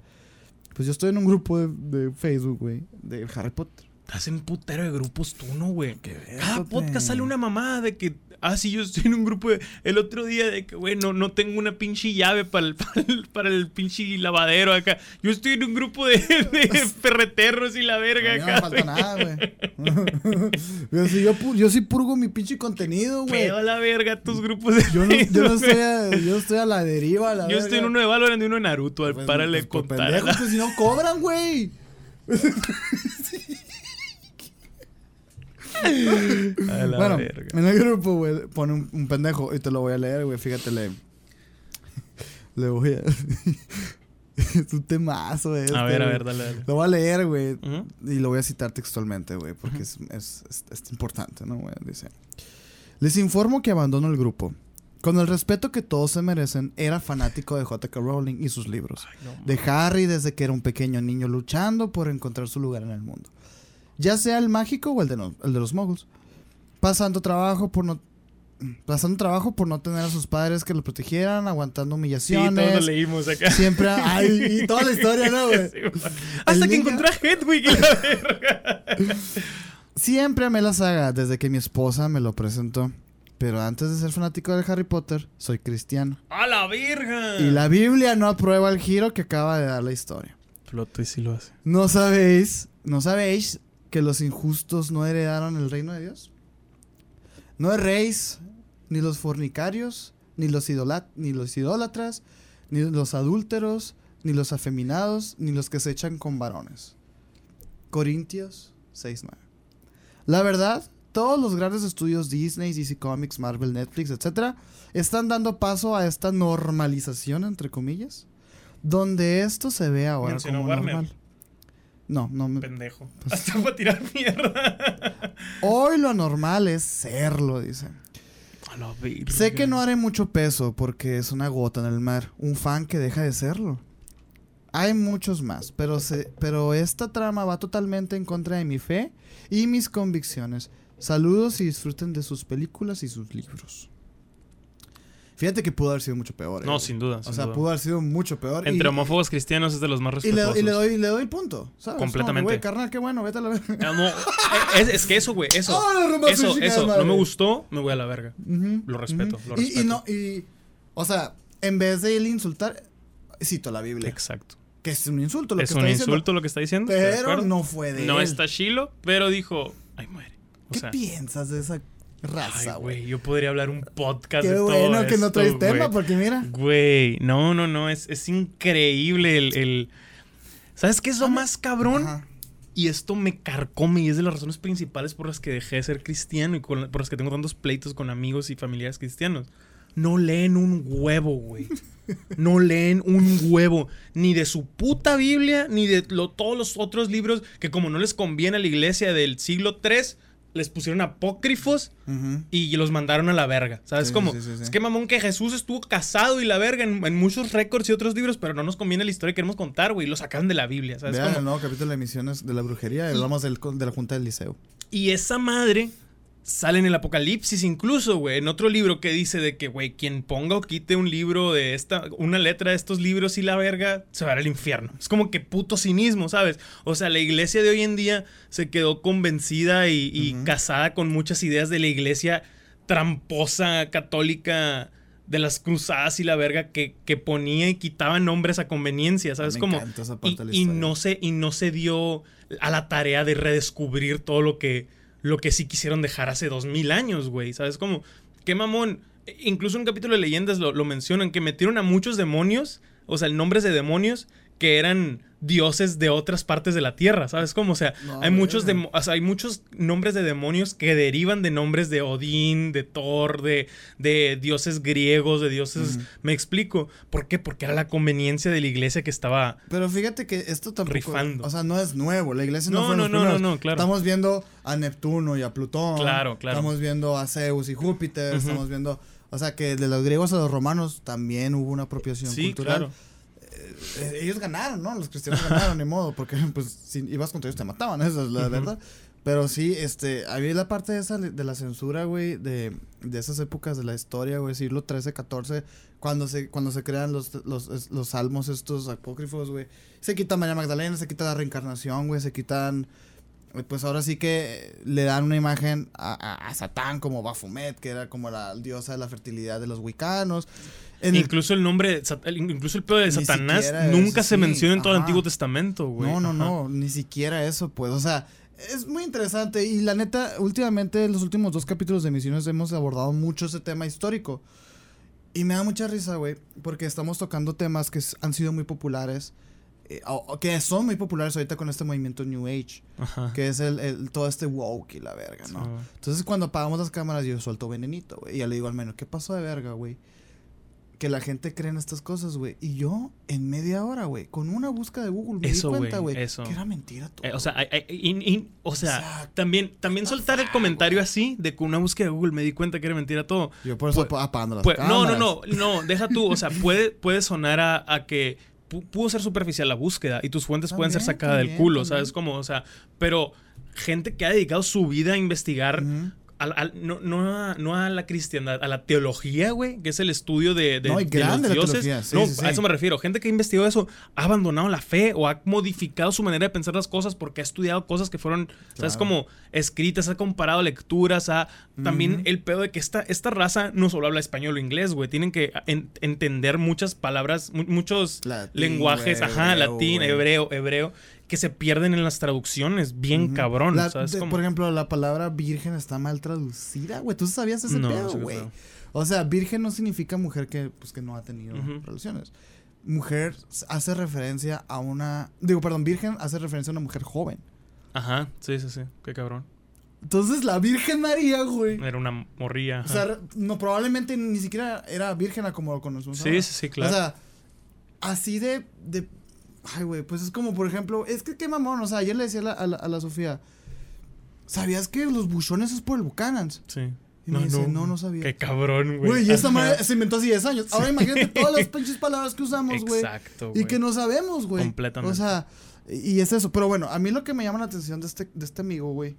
Pues yo estoy en un grupo de, de Facebook, güey, de Harry Potter. Estás en putero de grupos tú, ¿no, güey? Cada podcast sale una mamada de que. Ah, sí, yo estoy en un grupo de, el otro día de que, güey, no, no tengo una pinche llave para el, para el, para el pinche lavadero acá. Yo estoy en un grupo de, de perreterros y la verga mí no me acá. falta nada, güey. yo, sí, yo, yo sí purgo mi pinche contenido, güey. Pedo a la verga tus grupos de Yo no, yo, no estoy a, yo estoy a la deriva, a la Yo estoy en uno de Valorant y uno de Naruto. Al Pues, párale pues, contar. pendejos, si no cobran, güey. La bueno, verga. en el grupo, güey, pone un, un pendejo y te lo voy a leer, güey. Fíjate, le, le voy a. es un temazo, este, A ver, a ver, dale, dale. Lo voy a leer, güey. Y lo voy a citar textualmente, güey, porque es, es, es- es importante, ¿no, güey? Dice: Les informo que abandono el grupo. Con el respeto que todos se merecen, era fanático de J.K. Rowling y sus libros. Ay, no, De Harry desde que era un pequeño niño luchando por encontrar su lugar en el mundo. Ya sea el mágico o el de, no- el de los muggles. Pasando trabajo por no... Pasando trabajo por no tener a sus padres que lo protegieran, aguantando Sí, humillaciones. todos lo leímos acá. Siempre... Ay, y toda la historia, ¿no, güey? Sí. Hasta que niño- encontré a Hedwig y la verga. Siempre amé la saga desde que mi esposa me lo presentó. Pero antes de ser fanático de Harry Potter, soy cristiano. ¡A la verga! Y la Biblia no aprueba el giro que acaba de dar la historia. Plot twist sí lo hace. ¿No sabéis? ¿No sabéis que los injustos no heredaron el reino de Dios? No erréis ni los fornicarios, ni los, idolat- ni los idólatras, ni los adúlteros, ni los afeminados, ni los que se echan con varones. Corintios 6.9. La verdad, todos los grandes estudios Disney, DC Comics, Marvel, Netflix, etc., están dando paso a esta normalización, entre comillas, donde esto se ve ahora Mencionó como Warner. normal. No, no me... Pendejo. Pues- Hasta para tirar mierda. Hoy lo normal es serlo, dice. A la verga. Sé que no haré mucho peso porque es una gota en el mar, un fan que deja de serlo. Hay muchos más, pero, se, pero esta trama va totalmente en contra de mi fe y mis convicciones. Saludos y disfruten de sus películas y sus libros. Fíjate que pudo haber sido mucho peor. eh, No, güey. sin duda. O sin sea, duda. pudo haber sido mucho peor. Entre y, homófobos cristianos es de los más y le, respetuosos. y le doy, le doy punto, ¿sabes? Completamente. Güey, carnal, qué bueno, vete a la verga. Ah, no, eh, es, es que eso, güey, eso. Ah, no, eso, eso. No madre. me gustó, me voy a la verga. Lo respeto, lo Y- no, y, o sea, en vez de él insultar, cito la Biblia. Exacto. Que es un insulto lo Es que un está insulto diciendo. lo que está diciendo. ¿estoy de Pero no fue de No él. está chilo, pero dijo, ay, muere. O ¿Qué sea, piensas de esa raza, güey? yo podría hablar un podcast Qué de todo bueno que no esto, traes tema, güey. porque mira. Güey, no, no, no, es, es increíble el, el- ¿Sabes qué es lo más cabrón? Ajá. Y esto me carcome y es de las razones principales por las que dejé de ser cristiano y con- por las que tengo tantos pleitos con amigos y familiares cristianos. No leen un huevo, güey. No leen un huevo. Ni de su puta Biblia, ni de lo- todos los otros libros que como no les conviene a la iglesia del siglo III, les pusieron apócrifos y los mandaron a la verga. ¿Sabes Sí, cómo? sí, sí, sí. Es que mamón que Jesús estuvo casado y la verga en, en muchos récords y otros libros, pero no nos conviene la historia que queremos contar, güey. Lo sacaron de la Biblia, ¿sabes Vean cómo? el nuevo capítulo de Misiones de la Brujería. y Hablamos del, de la Junta del Liceo. Y esa madre sale en el Apocalipsis incluso, güey, en otro libro que dice de que, güey, quien ponga o quite un libro de esta, una letra de estos libros y la verga, se va a ir al infierno. Es como que puto cinismo, ¿sabes? O sea, la iglesia de hoy en día se quedó convencida y, casada con muchas ideas de la iglesia tramposa, católica de las cruzadas y la verga que, que ponía y quitaba nombres a conveniencia, ¿sabes? Me como y, parte de la y historia. no se y no se dio a la tarea de redescubrir todo lo que, lo que sí quisieron dejar hace dos mil años, güey. ¿Sabes? Como, qué mamón. Incluso en un capítulo de leyendas lo, lo mencionan, que metieron a muchos demonios, o sea, nombres de demonios que eran dioses de otras partes de la tierra, ¿sabes cómo? O sea, No, hay, muchos o sea, hay muchos nombres de demonios que derivan de nombres de Odín, de Thor, de, de dioses griegos, de dioses... Me explico. ¿Por qué? Porque era la conveniencia de la iglesia que estaba... Pero fíjate que esto tampoco. Rifando. O sea, no es nuevo. La iglesia no, No, fue no, no, no, no, claro. Estamos viendo a Neptuno y a Plutón. Claro, claro. Estamos viendo a Zeus y Júpiter. Estamos viendo. O sea, que de los griegos a los romanos también hubo una apropiación Sí, cultural. claro. Eh, ellos ganaron, ¿no? Los cristianos ganaron, ni modo, porque pues si ibas contra ellos te mataban, esa es la verdad. Pero sí, este, había la parte de esa de la censura, güey, de, de esas épocas de la historia, güey, siglo 13, 14, cuando se, cuando se crean los, los, los salmos estos apócrifos, güey. Se quita María Magdalena, se quita la reencarnación, güey, se quitan, pues ahora sí que le dan una imagen a, a- a Satán como Baphomet, que era como la diosa de la fertilidad de los wicanos. En Incluso el nombre, incluso el pedo de Satanás nunca eso, se sí, menciona en todo el. Antiguo Testamento, güey. No, no, Ajá. no, ni siquiera eso, pues, o sea, es muy interesante y la neta, últimamente en los últimos dos capítulos de Misiones hemos abordado mucho ese tema histórico y me da mucha risa, güey, porque estamos tocando temas que han sido muy populares, eh, o- o que son muy populares ahorita con este movimiento New Age, Ajá. que es el, el- todo este woke y la verga, ¿no? Sí. Entonces cuando apagamos las cámaras yo suelto venenito, güey. Y ya le digo al menos, ¿qué pasó de verga, güey? Que la gente cree en estas cosas, güey. Y yo, en media hora, güey, con una búsqueda de Google me Eso, di cuenta, güey, que era mentira todo. Eh, o sea, hay- in- in- o sea también, también soltar el comentario así de que una búsqueda de Google me di cuenta que era mentira todo. yo por eso pues- apagando las Pues, no, cámaras. no, no, no, deja tú, o sea, puede, puede sonar a, a que pudo ser superficial la búsqueda y tus fuentes pueden ser También, sacadas del culo, también. ¿sabes cómo? O sea, pero gente que ha dedicado su vida a investigar. No, no a, no a la cristiandad, a la teología, güey, que es el estudio de, de, No, de los dioses. teología, sí, no, sí, sí. a eso me refiero. Gente que ha investigado eso ha abandonado la fe o ha modificado su manera de pensar las cosas porque ha estudiado cosas que fueron, ¿sabes? Claro. Como escritas, ha comparado lecturas, ha también el pedo de que esta, esta raza no solo habla español o inglés, güey. Tienen que en- entender muchas palabras, mu- muchos Latín, lenguajes, ajá, latín, hebreo, hebreo, que se pierden en las traducciones, bien Ujú. cabrón, La- ¿sabes? de- por ejemplo, la palabra virgen está mal traducida, güey. ¿Tú sabías ese No, pedo, güey? O sea, virgen no significa mujer que, pues, que no ha tenido relaciones. Mujer hace referencia a una... Digo, perdón, virgen hace referencia a una mujer joven. Ajá, sí, sí, sí, qué cabrón. Entonces, la Virgen María, güey. Era una morrilla. O sea, no, probablemente ni siquiera era virgen a como lo conocemos sí, ahora. sí, sí, claro. O sea, así de... de ay, güey, pues es como, por ejemplo, es que qué mamón, o sea, ayer le decía a la, a la, a la Sofía, ¿sabías que los buchones es por el Buchanan's? sí. Y me dice, no, no sabía. Qué cabrón, güey. Güey, y esta madre se inventó hace 10 años. Ahora imagínate todas las pinches palabras que usamos, güey. Exacto, Y güey. que no sabemos, güey. Completamente. O sea, y y es eso. Pero bueno, a mí lo que me llama la atención de este, de este amigo, güey.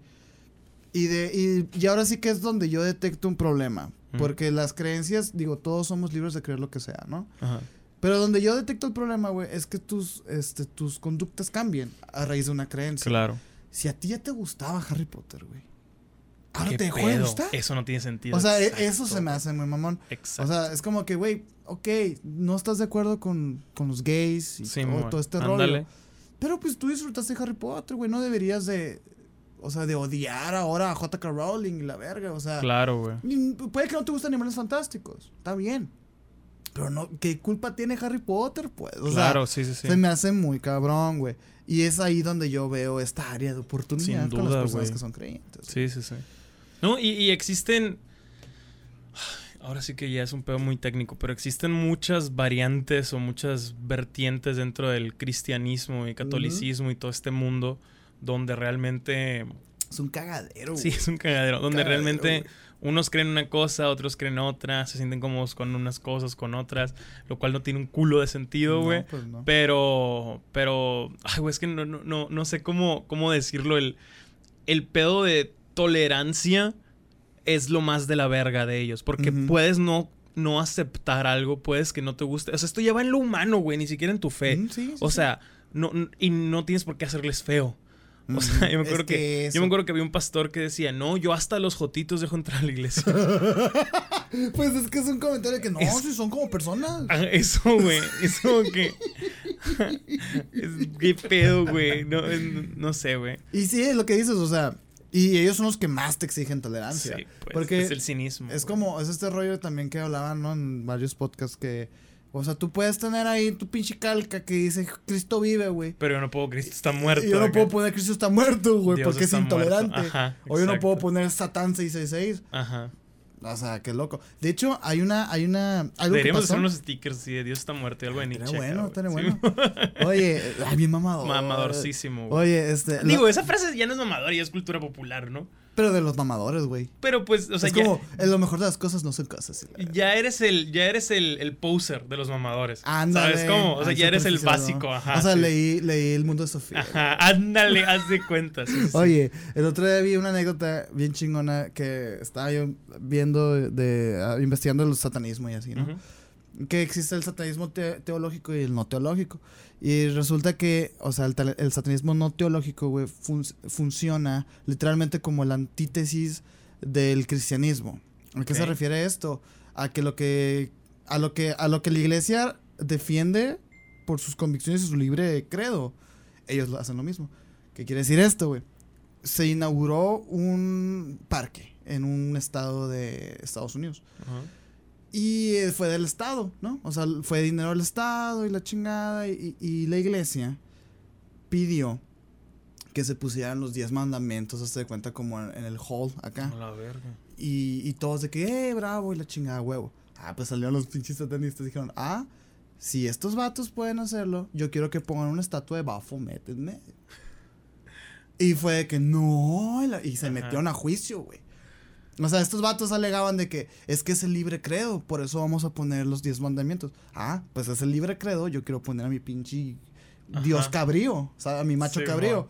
Y, de, y, y ahora sí que es donde yo detecto un problema. Ujú. Porque las creencias, digo, todos somos libres de creer lo que sea, ¿no? Ajá. Pero donde yo detecto el problema, güey, es que tus, este, tus conductas cambien a raíz de una creencia. Claro. Si a ti ya te gustaba Harry Potter, güey. Ahora ¿Qué te dejó de gustar. Eso no tiene sentido. O sea, e- Exacto, eso se me hace muy mamón. Exacto. O sea, es como que, güey, ok, no estás de acuerdo con, con los gays y Sí, todo, todo este Ándale. rollo. Pero pues tú disfrutaste de Harry Potter, güey. No deberías de. O sea, de odiar ahora a J.K. Rowling y la verga. O sea, Claro, güey. puede que no te gusten animales fantásticos. Está bien. Pero no, ¿qué culpa tiene Harry Potter, pues? O Claro, sea, sí, sí, sí. se me hace muy cabrón, güey. Y es ahí donde yo veo esta área de oportunidad Sin con las duda, personas que son creyentes. Sí, sí, sí. No, y, y existen. Ahora sí que ya es un pedo muy técnico, pero existen muchas variantes o muchas vertientes dentro del cristianismo y catolicismo y todo este mundo donde realmente. Es un cagadero, Sí, es un cagadero. Donde Cagadero, realmente. Unos creen una cosa, otros creen otra, se sienten cómodos con unas cosas, con otras, lo cual no tiene un culo de sentido, No, güey. pues no. Pero, pero, ay, güey, es que no, no, no, no sé cómo, cómo decirlo. El, el pedo de tolerancia es lo más de la verga de ellos. Porque puedes no, no aceptar algo, puedes que no te guste. O sea, esto ya va en lo humano, güey, ni siquiera en tu fe. Mm, sí, sí, O sea, no, y no tienes por qué hacerles feo. O sea, yo me Es acuerdo que, que yo eso- me acuerdo que había un pastor que decía, no, yo hasta los jotitos dejo entrar a la iglesia. Pues es que es un comentario que no, Es- si son como personas. Ah, Eso, güey. Es como que. es, ¿Qué pedo, güey? No, no sé, güey. Y sí, es lo que dices, o sea, y ellos son los que más te exigen tolerancia. Sí, pues. porque es el cinismo. es como, es este rollo también que hablaban, ¿no? En varios podcasts que, o sea, tú puedes tener ahí tu pinche calca que dice Cristo vive, güey. Pero yo no puedo, Cristo está muerto. Y yo no acá. puedo poner Cristo está muerto, güey, porque es está intolerante. Ajá, o yo no puedo poner Satán 666. Ajá. O sea, qué loco. De hecho, hay una, hay una, algo que Deberíamos pasó. hacer unos stickers así de Dios está muerto y algo de Nietzsche. Bueno, güey. bueno. Oye, ay, bien mamador. Sí. Mamadorcísimo, güey. Oye, este. Digo, lo- esa frase ya no es mamador, ya es cultura popular, ¿no? Pero de los mamadores, güey. Pero pues, o sea, es ya, como, eh, lo mejor de las cosas no son cosas. ya eres el, ya eres el, el poser de los mamadores. Ándale. ¿Sabes cómo? O sea, ya eres el básico, ajá. O sea, sí. leí, leí El Mundo de Sofía. Ajá, ándale, haz de cuenta. sí, sí, sí. Oye, el otro día vi una anécdota bien chingona que estaba yo viendo de, ah, investigando el satanismo y así, ¿no? Que existe el satanismo te- teológico y el no teológico. Y resulta que, o sea, el, el satanismo no teológico, güey, fun- funciona literalmente como la antítesis del cristianismo. ¿A qué se refiere esto? A que lo que a lo que a lo que la iglesia defiende por sus convicciones y su libre credo, ellos lo hacen lo mismo. ¿Qué quiere decir esto, güey? Se inauguró un parque en un estado de Estados Unidos. Ajá. Y eh, fue del Estado, ¿no? O sea, fue dinero del Estado y la chingada. Y, y la iglesia pidió que se pusieran los 10 mandamientos, hazte de cuenta, como en, en el hall acá. La verga. Y, y todos de que, eh, bravo, y la chingada, huevo. Ah, pues salieron los pinches satanistas y dijeron, ah, si estos vatos pueden hacerlo, yo quiero que pongan una estatua de Baphomet en medio. Y fue de que no, y se Ajá. metieron a juicio, güey. O sea, estos vatos alegaban de que es que es el libre credo, por eso vamos a poner los 10 mandamientos. Ah, pues es el libre credo, yo quiero poner a mi pinche Dios cabrío, o sea, a mi macho Sí, cabrío.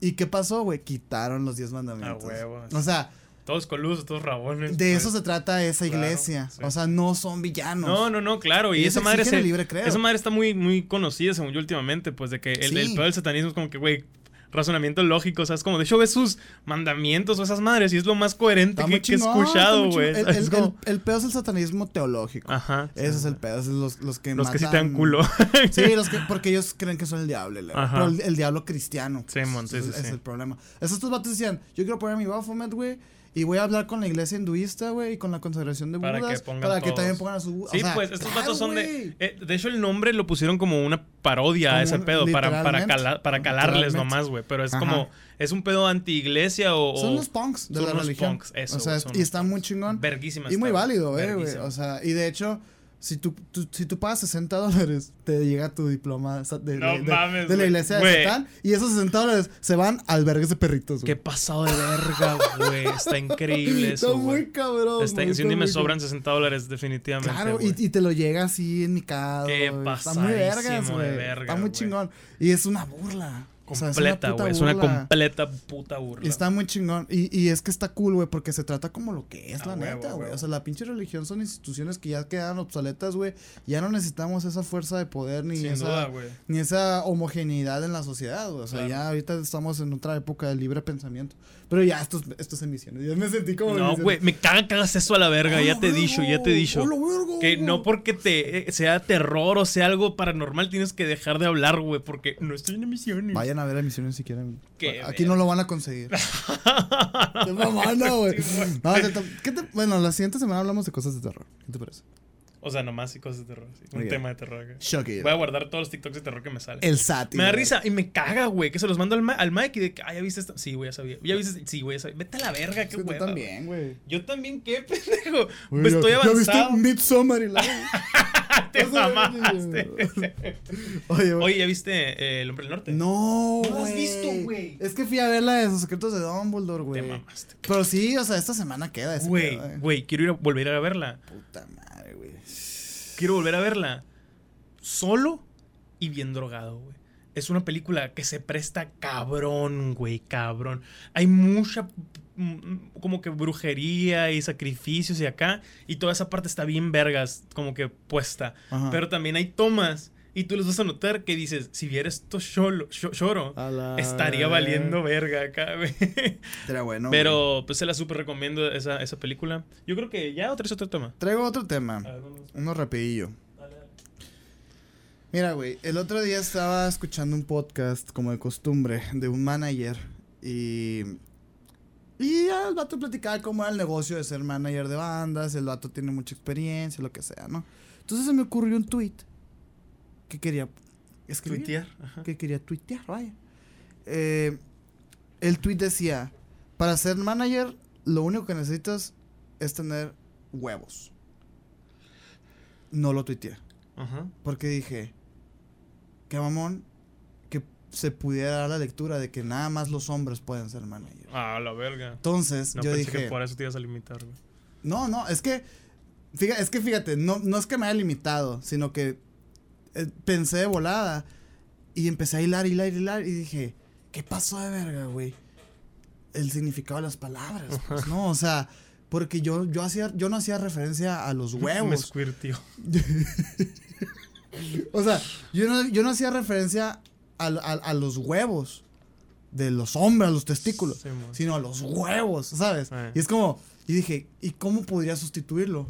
¿Y qué pasó, güey? Quitaron los 10 mandamientos. huevo. O sea, Todos coludos, todos rabones. de pues. eso se trata esa Claro, iglesia. sí. O sea, no son villanos. No, no, no, claro. Y Ellos esa madre, se- libre esa madre está muy, muy conocida, según yo, últimamente. Pues de que el, Sí. el pedo del satanismo es como que, güey, razonamiento lógico. O sea, es como, de hecho, ves sus mandamientos o esas madres y es lo más coherente que, he escuchado, güey. El, el- Es como- el- el pedo es el satanismo teológico. Ajá. Ese es el pedo. es los, los que Los que sí te dan culo. Sí, los que, porque ellos creen que son el diablo. Ajá. Pero el, diablo cristiano. Sí, mon, sí, Ese sí, es, es el problema. Esos estos vatos decían, yo quiero poner mi Baphomet, güey. Y voy a hablar con la iglesia hinduista, güey, y con la consagración de Para que Budas. pongan Para que todos. también pongan a su... Sí, o sea, pues estos vatos son de. eh, de hecho, el nombre lo pusieron como una parodia a Como ese un- pedo, para, para, cala- para calarles nomás, güey. Pero es Ajá. como. Es un pedo anti-iglesia o. Son los punks de son la unos religión. punks, eso, o sea, y está muy chingón. Verguísima Y muy válido, eh, güey. O sea, y de hecho, si tú, tú- si tú pagas 60 dólares, te llega tu diploma de, No de- de- mames, de la iglesia de Güey. Satán. Y esos 60 dólares se van a albergues de perritos, Qué pasado de verga, güey. Está increíble eso, Está muy cabrón. Está, si un día me sobran 60 dólares, definitivamente. Claro, y, y te lo llega así en mi casa. Qué Está muy vergas, de güey. verga, Está muy chingón. Y es una burla. O sea, completa, güey. Es una completa puta burla. Y está muy chingón. Y, y es que está cool, güey, porque se trata como lo que es, la neta, güey. O sea, la pinche religión son instituciones que ya quedan obsoletas, güey. Ya no necesitamos esa fuerza de poder ni Sin esa duda, ni esa homogeneidad en la sociedad, güey. O sea, Claro. ya ahorita estamos en otra época de libre pensamiento. Pero ya estos, estos emisiones. Ya me sentí como. No, güey, me caga que hagas eso a la verga. ¡A Ya te he dicho, ya te he dicho. Que no porque te eh, sea terror o sea algo paranormal tienes que dejar de hablar, güey, porque no estoy en emisiones. Vayan a ver emisiones si quieren. Qué Aquí no lo van a conseguir. Qué mamona, güey. Sí, güey. No, te- ¿qué te- bueno, la siguiente semana hablamos de cosas de terror. ¿Qué te parece? O sea, nomás y cosas de terror. sí. Un tema de terror. güey. Shocky. Voy a guardar todos los TikToks de terror que me salen. El SAT. Me da risa y me caga, güey, que se los mando al, Ma- al Mike y de que, ah, ya viste esto. Sí, güey, ya sabía. Ya viste, sí, güey, ya sabía. Vete a la verga, qué Tú güey. también, güey. Yo también, qué pendejo. Me estoy avanzado. ¿Ya viste Midsommar y la... Te mamaste. Oye, güey. Oye, ¿ya viste eh, El Hombre del Norte? No, ¿No has güey. visto, güey? Es que fui a ver la de los secretos de Dumbledore, Te güey. mamaste. Pero sí, o sea, esta semana queda ese Güey, pedo, eh. güey, quiero ir a volver a verla. Puta madre, güey. Quiero volver a verla. Solo y bien drogado, güey. Es una película que se presta cabrón, güey, cabrón. Hay mucha como que brujería y sacrificios y acá. Y toda esa parte está bien vergas, como que puesta. Ajá. Pero también hay tomas Y tú les vas a notar que dices, si viera esto cholo- choro, la estaría valiendo verga acá, güey. Estaría bueno. güey. Pero pues se la súper recomiendo esa, esa película. Yo creo que ya otra es otro tema. Traigo otro tema. Ver. Uno rapidillo. Dale, dale. Mira, güey, el otro día estaba escuchando un podcast, como de costumbre, de un manager. Y. Y el vato platicaba cómo era el negocio de ser manager de bandas. El vato tiene mucha experiencia, lo que sea, ¿no? Entonces se me ocurrió un tweet que quería escribir. Tuitear. Ajá. Que quería tuitear, vaya. Eh, el tweet decía: Para ser manager, lo único que necesitas es tener huevos. No lo tuiteé. Ajá. Porque dije, qué mamón se pudiera dar la lectura de que nada más los hombres pueden ser manager. Ah, la verga. Entonces, No yo pensé dije, que por eso te ibas a limitar, güey. no, no, es que, fíjate, es que fíjate, no, no es que me haya limitado, sino que eh, pensé de volada y empecé a hilar, hilar, hilar y dije, ¿qué pasó de verga, güey? El significado de las palabras, pues, ¿no? O sea, porque yo, yo, hacía, yo no hacía referencia a los Me huevos. squirtió. O sea, yo no, yo no hacía referencia a, a- a los huevos de los hombres, a los testículos, Sí, sino a los huevos, ¿sabes? Eh. Y es como, y dije, ¿y cómo podría sustituirlo?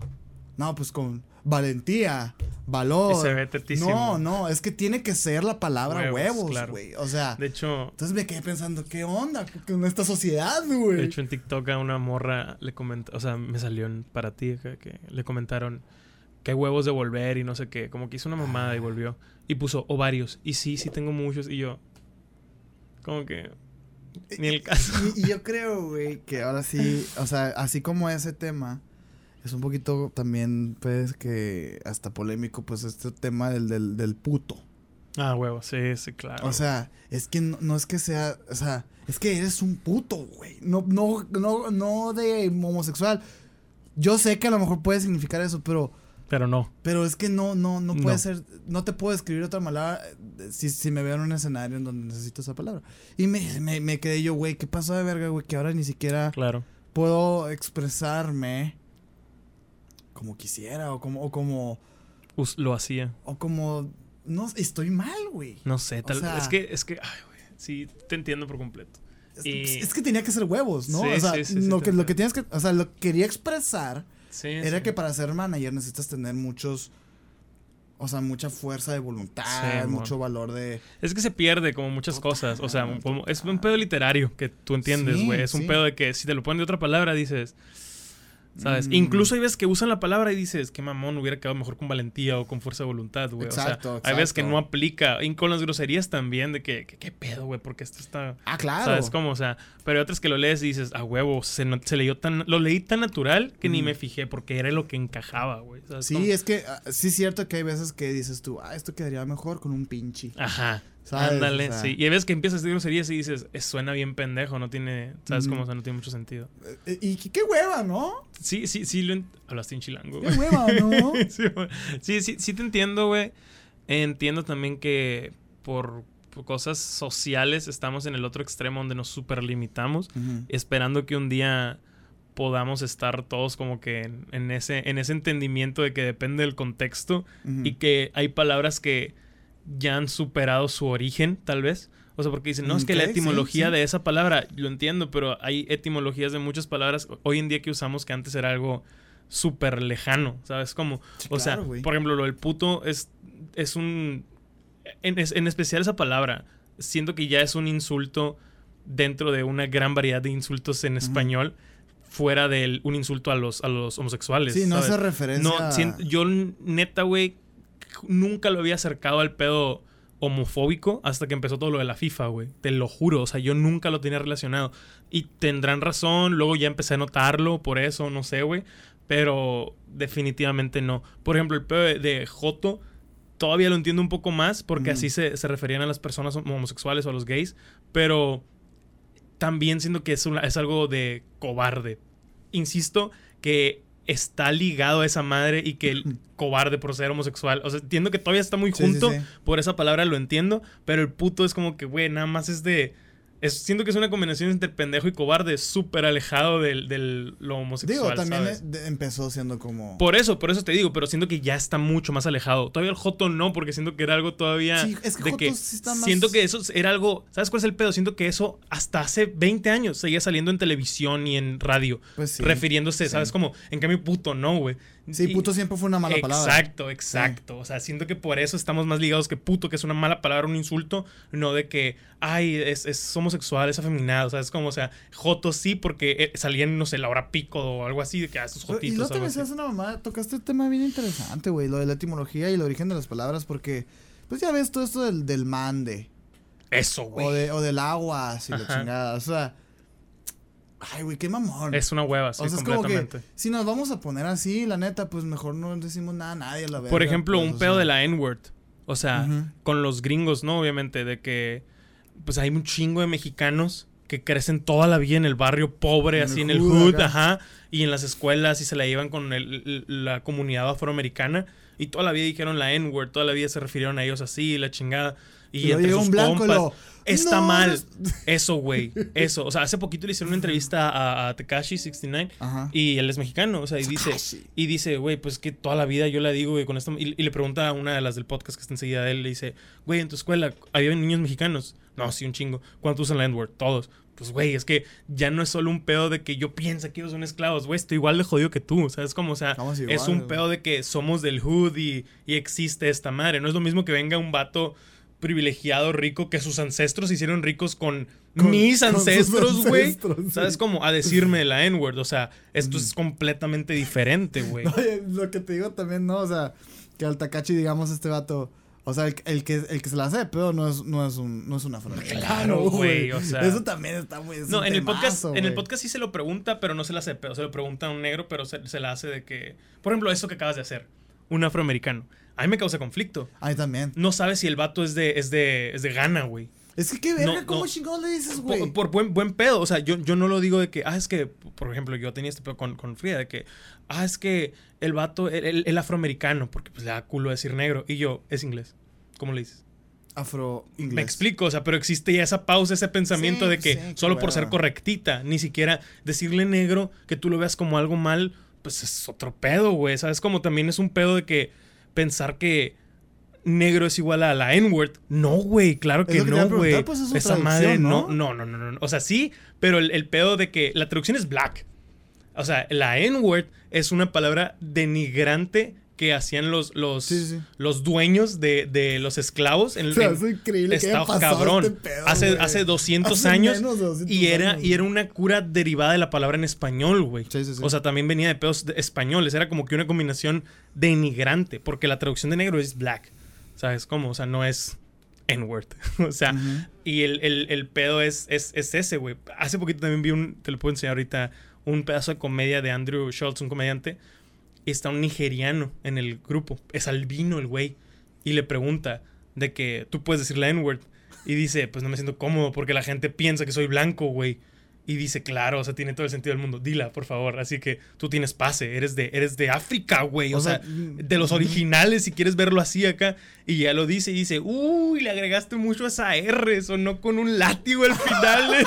No, pues con valentía, valor. Y se ve tetísimo. No, no, es que tiene que ser la palabra Huevos, claro. güey. O sea, De hecho, entonces me quedé pensando, ¿qué onda con esta sociedad, güey? de hecho en TikTok a una morra le comentó, o sea, me salió en, para ti que, que le comentaron que hay huevos de volver y no sé qué, como que hizo una mamada y volvió y puso ovarios y sí, sí tengo muchos y yo como que ni el caso. Y, y yo creo, güey, que ahora sí, o sea, así como ese tema, es un poquito también, pues, que hasta polémico, pues, este tema del, del, del puto. Ah, huevos, sí, sí, claro. O sea, es que no, no es que sea, o sea, es que eres un puto, güey. No, no, no, no de homosexual. Yo sé que a lo mejor puede significar eso, pero, pero no. pero es que no, no, no puede No. ser, no te puedo escribir otra palabra eh, si, si me veo en un escenario en donde necesito esa palabra. Y me, me, me quedé yo, güey, ¿qué pasó de verga, güey? Que ahora ni siquiera Claro. puedo expresarme como quisiera o como, o como, Us- lo hacía. o como, no, estoy mal, güey. No sé, tal sea- es que es que ay, güey, sí te entiendo por completo. Es, Y- es que tenía que ser huevos, ¿no? Sí, o sea, sí, sí, sí, lo, que, lo que tienes que, o sea, lo que quería expresar Sí, era sí. que para ser manager necesitas tener muchos, o sea, mucha fuerza de voluntad, Sí, mucho valor de... Es que se pierde como muchas cosas. O sea, como- es un pedo literario que tú entiendes, güey. es un pedo de que si te lo ponen de otra palabra, dices. ¿Sabes? Mm. Incluso hay veces que usan la palabra y dices, qué mamón, hubiera quedado mejor con valentía o con fuerza de voluntad, güey. Exacto, o sea, hay veces que no aplica. Y con las groserías también, de que, que- qué pedo, güey, porque esto está. Ah, claro. ¿Sabes cómo? O sea, pero hay otras que lo lees y dices, a huevo, se, se leyó tan. Lo leí tan natural que ni Mm. me fijé porque era lo que encajaba, güey. ¿sabes Sí, cómo? es que ah, sí es cierto que hay veces que dices tú, ah, esto quedaría mejor con un pinche. Ajá. ¿Sabes? Ándale, O sea- sí. Y hay veces que empiezas a decir groserías y dices, "Eh, suena bien pendejo, no tiene, ¿sabes cómo? O sea, no tiene mucho sentido. Eh, Y qué, hueva, ¿no? Sí, sí, sí, lo hablaste en chilango. Qué hueva, ¿no? sí, sí, sí, te entiendo, güey. Entiendo también que por, cosas sociales estamos en el otro extremo donde nos superlimitamos, Ujú. esperando que un día podamos estar todos como que en, en ese, en ese entendimiento de que depende del contexto y que hay palabras que ya han superado su origen, tal vez. O sea, porque dicen, no, es que la sí, etimología sí. de esa palabra, lo entiendo, pero hay etimologías de muchas palabras hoy en día que usamos que antes era algo súper lejano, ¿sabes? Como, Sí, o sea, por ejemplo, lo del puto es, es un... En, es- en especial esa palabra, siento que ya es un insulto dentro de una gran variedad de insultos en español, fuera de un insulto a los, a los homosexuales. Sí, no ¿sabes? hace referencia No, a- yo neta, güey, nunca lo había acercado al pedo homofóbico hasta que empezó todo lo de la FIFA, güey. Te lo juro, o sea, yo nunca lo tenía relacionado. Y tendrán razón, luego ya empecé a notarlo por eso, no sé, güey. Pero definitivamente no. Por ejemplo, el pedo de, de Joto, todavía lo entiendo un poco más porque Ujú. así se, se referían a las personas homosexuales o a los gays. Pero también siento que es, una- es algo de cobarde. Insisto que está ligado a esa madre y que el cobarde por ser homosexual. O sea, entiendo que todavía está muy Sí, sí, junto. sí. Por esa palabra lo entiendo. Pero el puto es como que, güey, nada más es de. Es, siento que es una combinación entre pendejo y cobarde, súper alejado del, del lo homosexual. Digo, también ¿sabes? de- empezó siendo como. Por eso, por eso te digo, pero siento que ya está mucho más alejado. Todavía el Joto no, porque siento que era algo todavía. Sí, es que de Joto que sí está más- Siento que eso era algo. ¿Sabes cuál es el pedo? Siento que eso hasta hace 20 años seguía saliendo en televisión y en radio. Pues sí. refiriéndose. ¿sabes? Como, en cambio, puto no, güey. Sí, Y- puto siempre fue una mala palabra. Exacto, exacto. O sea, siento que por eso estamos más ligados que puto, que es una mala palabra, un insulto, no de que, ay, es, es homosexual, es afeminado. O sea, es como, o sea, Joto sí, porque eh, salían, no sé, la hora pico o algo así, de que, ah, estos Y jotitos. luego te algo me una mamá, tocaste un tema bien interesante, güey, lo de la etimología y el origen de las palabras, porque, pues ya ves todo esto del, del mande, Eso, o, güey. de, o del agua, así la chingada, o sea, ay, güey, qué mamón. Es una hueva, sí, o sea, es como que, completamente. si nos vamos a poner así, la neta, pues mejor no decimos nada a nadie, la verdad. Por ejemplo, un pedo de la N-word. O sea, con los gringos, ¿no? Obviamente, de que pues hay un chingo de mexicanos que crecen toda la vida en el barrio pobre, En así el en el hood acá. ajá, y en las escuelas y se la llevan con el- el- la comunidad afroamericana y toda la vida dijeron la N-word, toda la vida se refirieron a ellos así, la chingada. Y, luego entre sus un blanco compas, lo, está "No, mal. eres-". Eso, güey. Eso. O sea, hace poquito le hicieron una entrevista a, a Tekashi 69 Ajá. y él es mexicano, o sea, y dice, y dice, güey, pues que toda la vida yo la digo, güey, con esto. Y, y le pregunta a una de las del podcast que está enseguida de él, le dice, güey, en tu escuela, ¿había niños mexicanos? No, sí, un chingo. ¿Cuántos usan la N-word? Todos. Pues, güey, es que ya no es solo un pedo de que yo piense que ellos son esclavos, güey, estoy igual de jodido que tú, ¿sabes? Como, o sea, es un pedo de que somos del hood y, y existe esta madre. No es lo mismo que venga un vato privilegiado, rico, que sus ancestros hicieron ricos con, Con- mis ancestros, güey. ¿Sabes? Como a decirme la N-word. O sea, esto es completamente diferente, güey. Lo que te digo también, ¿no? O sea, que al Takachi, digamos, este vato. O sea, el, el que, el que se la hace de pedo no es, no es un, no es un afroamericano, Claro, güey, o sea. Eso también está muy. es No, en el podcast, en el podcast sí se lo pregunta, pero no se la hace pedo. Se lo pregunta a un negro, pero se, se la hace de que. Por ejemplo, eso que acabas de hacer. Un afroamericano. A mí me causa conflicto. A mí también. No sabes si el vato es de, es de, es de Ghana, güey. Es que qué verga, No, ¿cómo no. chingados le dices, güey? Por, por buen, buen pedo. O sea, yo, yo no lo digo de que, ah, es que, por ejemplo, yo tenía este pedo con, con Frida, de que, ah, es que el vato, el, el- el afroamericano, porque pues le da culo decir negro. Y yo, es inglés. ¿Cómo le dices? Afro inglés. Me explico, o sea, pero existe ya esa pausa, ese pensamiento Sí, de que sí, solo por ser correctita, ni siquiera decirle negro, que tú lo veas como algo mal, pues es otro pedo, güey. ¿Sabes? Como también es un pedo de que pensar que negro es igual a la N-word. No, güey, claro que no, güey. pues, es Esa madre no, ¿no? no, no, no, no. O sea, sí, pero el, el pedo de que la traducción es black. O sea, la N-word es una palabra denigrante que hacían los, los, Sí, sí. los dueños de, de los esclavos. En, O sea, en- es increíble Está cabrón. este pedo, hace, hace 200 Hace años. menos de 200 y, era, años. y era una cura derivada de la palabra en español, güey. Sí, sí, sí. O sea, también venía de pedos de- españoles. Era como que una combinación denigrante. Porque la traducción de negro es black. ¿Sabes cómo? O sea, no es N-word. o sea, y el, el- el pedo es, es, es ese, güey. Hace poquito también vi un, te lo puedo enseñar ahorita, un pedazo de comedia de Andrew Schultz, un comediante. Está un nigeriano en el grupo. Es albino el güey. Y le pregunta de que tú puedes decir la N-word. Y dice, pues no me siento cómodo porque la gente piensa que soy blanco, güey. Y dice, claro, o sea, tiene todo el sentido del mundo. Dila, por favor. Así que tú tienes pase. Eres de, eres de África, güey. O, O sea, sea, de los originales, si quieres verlo así acá. Y ya lo dice y dice, uy, le agregaste mucho a esa R. Sonó con un látigo al final.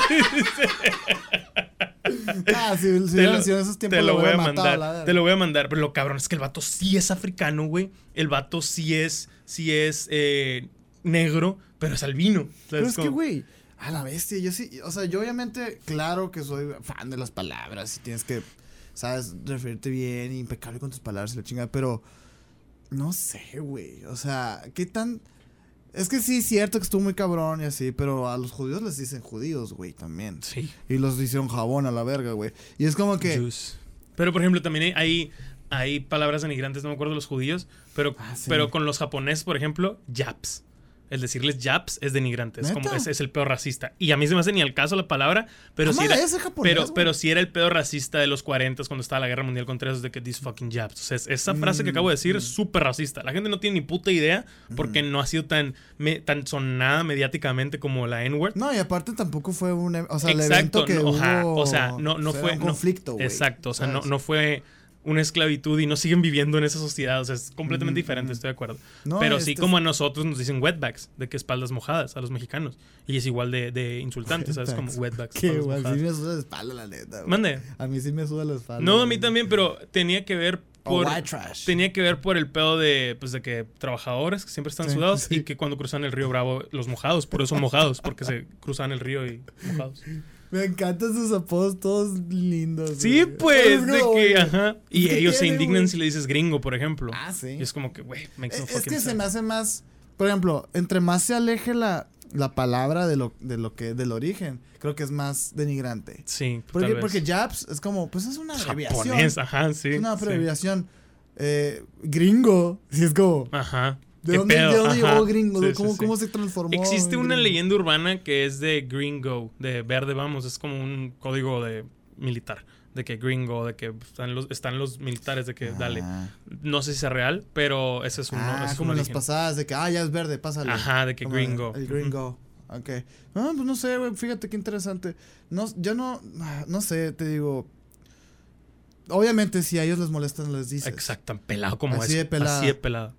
Ah, si, si Te lo, sido esos tiempos te lo voy a mandar. Te lo voy a mandar. Pero lo cabrón es que el vato sí es africano, güey. El vato sí es, sí es eh, negro, pero es albino. ¿sabes Pero es que, güey, a la bestia, yo sí, o sea, yo obviamente, claro que soy fan de las palabras y tienes que, sabes, referirte bien, impecable con tus palabras y la chingada, pero no sé, güey, o sea, ¿qué tan...? Es que sí, es cierto que estuvo muy cabrón y así, pero a los judíos les dicen judíos, güey, también. Sí. Y los hicieron jabón a la verga, güey. Y es como que... Juice. Pero, por ejemplo, también hay, hay, palabras denigrantes, no me acuerdo de los judíos, pero, Ah, sí. pero con los japoneses, por ejemplo, japs. El decirles japs es denigrante, es, como, es, es el peor racista. Y a mí se me hace ni al caso la palabra, pero si era, japonés, pero, pero si era el peor racista de los 40 cuando estaba la guerra mundial contra esos de que these fucking japs. O sea, es- esa frase que acabo de Mm, decir es súper racista. La gente no tiene ni puta idea porque no ha sido tan, me- tan sonada mediáticamente como la N-word. No, y aparte tampoco fue un... e- O sea, el Exacto, evento que no, ajá, hubo... o sea, no, no o sea, fue un conflicto. Exacto, o sea, no, no fue una esclavitud y no siguen viviendo en esa sociedad. O sea, es completamente Mm, diferente, mm. estoy de acuerdo. No, Pero sí este como a nosotros nos dicen wetbacks, de que espaldas mojadas a los mexicanos. Y es igual de, de insultante, ¿sabes? Como Wetbacks. Que igual, sí mojadas. me suda la espalda, la neta. güey. Mande. A mí sí me suda la espalda. No, a güey. mí también, pero tenía que ver por... white trash. Tenía que ver por el pedo de, pues, de que trabajadores que siempre están Sí, sudados sí. y que cuando cruzan el río Bravo, los mojados, por eso son mojados, porque se cruzan el río y mojados. Me encantan sus apodos todos lindos. Sí, güey. pues, Es de como, que, güey. ajá. Y ¿Qué ellos se indignan güey? si le dices gringo, por ejemplo. Ah, sí. Y es como que, güey, makes no Es, fucking que se me hace más. Por ejemplo, entre más se aleje la, la palabra de lo, de lo que, del origen, creo que es más denigrante. Sí, Porque, tal vez. porque Japs es como, pues es una abreviación. Japonés, ajá, sí. es una sí. abreviación. Eh, gringo, sí es como. Ajá. ¿De ¿Qué dónde, de llegó gringo? Sí, sí, ¿Cómo, sí. ¿Cómo se transformó? Existe una gringo? leyenda urbana que es de gringo, de verde, vamos, es como un código de militar, de que gringo, de que están los, están los militares, de que dale. Ah, No sé si sea real, pero ese es un Ah, es como un en las pasadas de que, ah, ya es verde, pásale. Ajá, de que Como gringo. El gringo. Ok. No, pues no sé, güey. Fíjate qué interesante. No, yo no. ah, No sé, te digo. Obviamente, si a ellos les molestan, les dices. Exacto, pelado como Así es. de pelada. Así de pelado.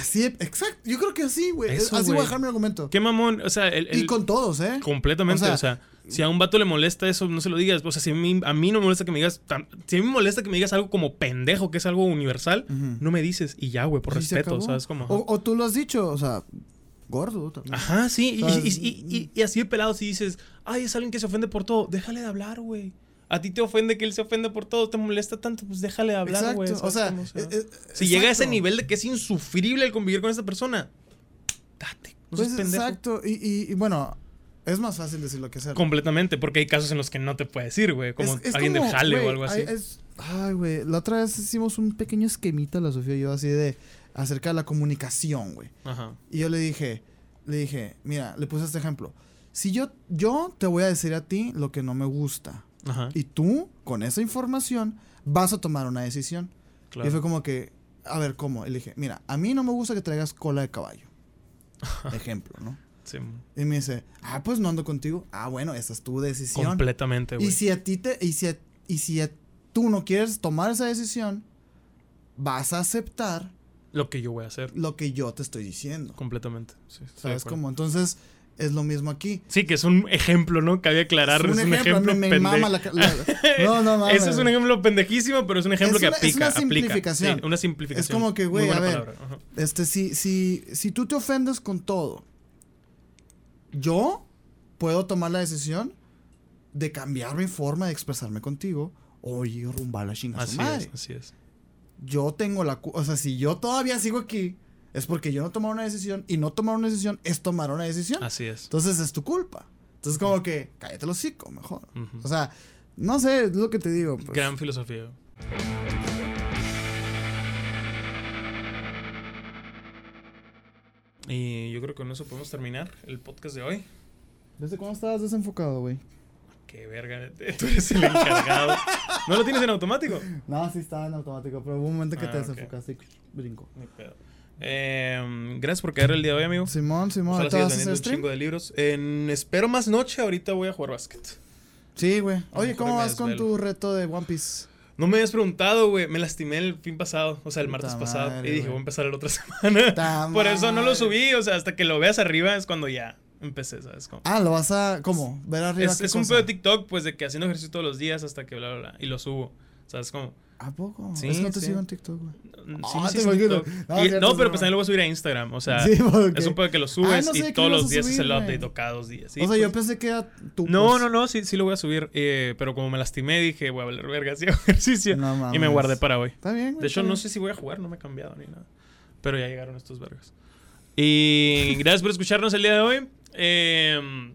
Así, exacto. Yo creo que así, güey. Así voy a dejar mi argumento. Qué mamón, o sea, el, Y el- con todos, ¿eh? completamente, o o sea, si a un vato le molesta eso, no se lo digas. O sea, si a mí, a mí no me molesta que me digas, si a mí me molesta que me digas algo como pendejo, que es algo universal, no me dices y ya, güey, por Sí, respeto. ¿sabes? Como. O, o tú lo has dicho, o sea, gordo también. Ajá, sí. y- O sea, y, y- y- y así de pelado, si dices, ay, es alguien que se ofende por todo, déjale de hablar, güey. A ti te ofende que él se ofenda por todo, te molesta tanto, pues déjale hablar, güey. Exacto. O ¿sabes sea, cómo? O sea, eh, eh, si llega a ese nivel de que es insufrible el convivir con esta persona, date. No Pues exacto. Y, y, y bueno, es más fácil decirlo que hacerlo. Completamente, porque hay casos en los que no te puede decir, güey. Como Es- es alguien como, del jale o algo así. es- Ay, güey. La otra vez hicimos un pequeño esquemita, la Sofía y yo, así de acerca de la comunicación, güey. Ajá. Y yo le dije, le dije, mira, le puse este ejemplo. Si yo, yo te voy a decir a ti lo que no me gusta. Ajá. Y tú, con esa información, vas a tomar una decisión. Claro. Y fue como que, a ver, ¿cómo? Y le dije, mira, a mí no me gusta que traigas cola de caballo. Ejemplo, ¿no? Sí, Y me dice, ah, pues no ando contigo. Ah, bueno, esa es tu decisión. completamente, güey. Y si a ti te, y si, a- y si a- tú no quieres tomar esa decisión, vas a aceptar Lo que yo voy a hacer. lo que yo te estoy diciendo. Completamente. Sí, ¿Sabes cómo? Entonces, es lo mismo aquí. Sí, que es un ejemplo, ¿no? Cabe aclarar. Es un ejemplo, me pende- mama la, la- No, no mames. Ese es un ejemplo pendejísimo, pero es un ejemplo Es que una- es aplica. una aplica. simplificación. Sí, una simplificación. Es como que, güey, a ver. Este, si, si, si tú te ofendes con todo, yo puedo tomar la decisión de cambiar mi forma de expresarme contigo o ir rumbar a la chingada Así madre. es, así es. Yo tengo la... O sea, si yo todavía sigo aquí, es porque yo no tomé una decisión y no tomar una decisión es tomar una decisión. Así es. Entonces es tu culpa. Entonces como que cállate el hocico mejor. O sea, no sé, es lo que te digo. pues. Gran filosofía. Y yo creo que con eso podemos terminar el podcast de hoy. ¿Desde cuándo estabas desenfocado, güey? Qué verga, tú eres el encargado. ¿No lo tienes en automático? No, sí estaba en automático, pero hubo un momento que te Ah, desenfocaste y brinco. Ni pedo. Eh, gracias por caer el día de hoy, amigo. Simón, Simón, Ojalá ¿ahorita sigas vendiendo un stream? chingo de libros. En- espero más noche, ahorita voy a jugar básquet. Sí, güey. Oye, ¿cómo vas con tu reto de One Piece? No me habías preguntado, güey. Me lastimé el fin pasado, o sea, el martes pasado. y dije, voy a empezar la otra semana. Por eso no lo subí, o sea, hasta que lo veas arriba es cuando ya empecé, ¿sabes? Como- Ah, lo vas a. ¿Cómo? Ver arriba. es qué es un pedo de TikTok, pues, de que haciendo ejercicio todos los días hasta que bla, bla, bla. Y lo subo, ¿sabes? Como. ¿A poco? Sí, es que no te sí. sigo en TikTok, güey. Ah, sí, imagino. TikTok. No, Y- no, pero pues también lo voy a subir a Instagram. O sea, Sí, es un pedo que lo subes Ah, no y sé, ¿qué todos los días es el update o cada dos días. Sí, o sea, pues. yo pensé que era tu. No, pues. no, no, sí, sí lo voy a subir. eh, pero como me lastimé, dije, voy a valer verga, sí, ejercicio. No y me guardé para hoy. Está bien, güey. De hecho, no sé si voy a jugar, no me he cambiado ni nada. Pero ya llegaron estos vergas. Y gracias por escucharnos el día de hoy. Eh,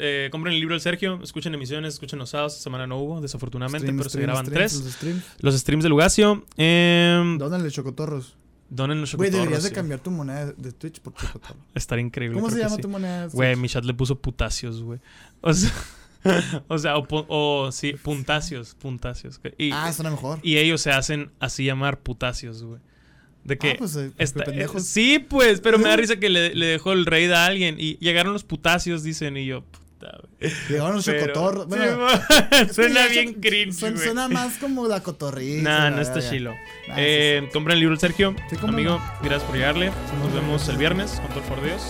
eh, compren el libro del Sergio, escuchen emisiones, escuchen los sábados. Esta semana no hubo, desafortunadamente, Stream, pero se graban stream, tres. Los streams. Los streams de Lugacio. Eh, Dónale chocotorros. donen los Güey, chocotorros, deberías de cambiar tu moneda de- Twitch por chocotorro. Estaría increíble. ¿Cómo se llama sí. tu moneda? de Güey, mi chat le puso putacios, güey. O sea, o, sea, o, sí, puntacios, puntacios. Y, Ah, suena mejor. y ellos se hacen así llamar putacios, güey. De que ah, pues, eh, Está- pendejos. eh, sí, pues, pero me da risa que le, le dejó el raid a alguien y llegaron los putacios, dicen, y yo, neta, güey. Pero- Bueno, es que suena bien cringe, güey. Suena más como la cotorrisa. Nah, no está chilo. Eh, compren el libro Sergio. Amigo, gracias por llegarle. Nos vemos el viernes con todo el por Dios.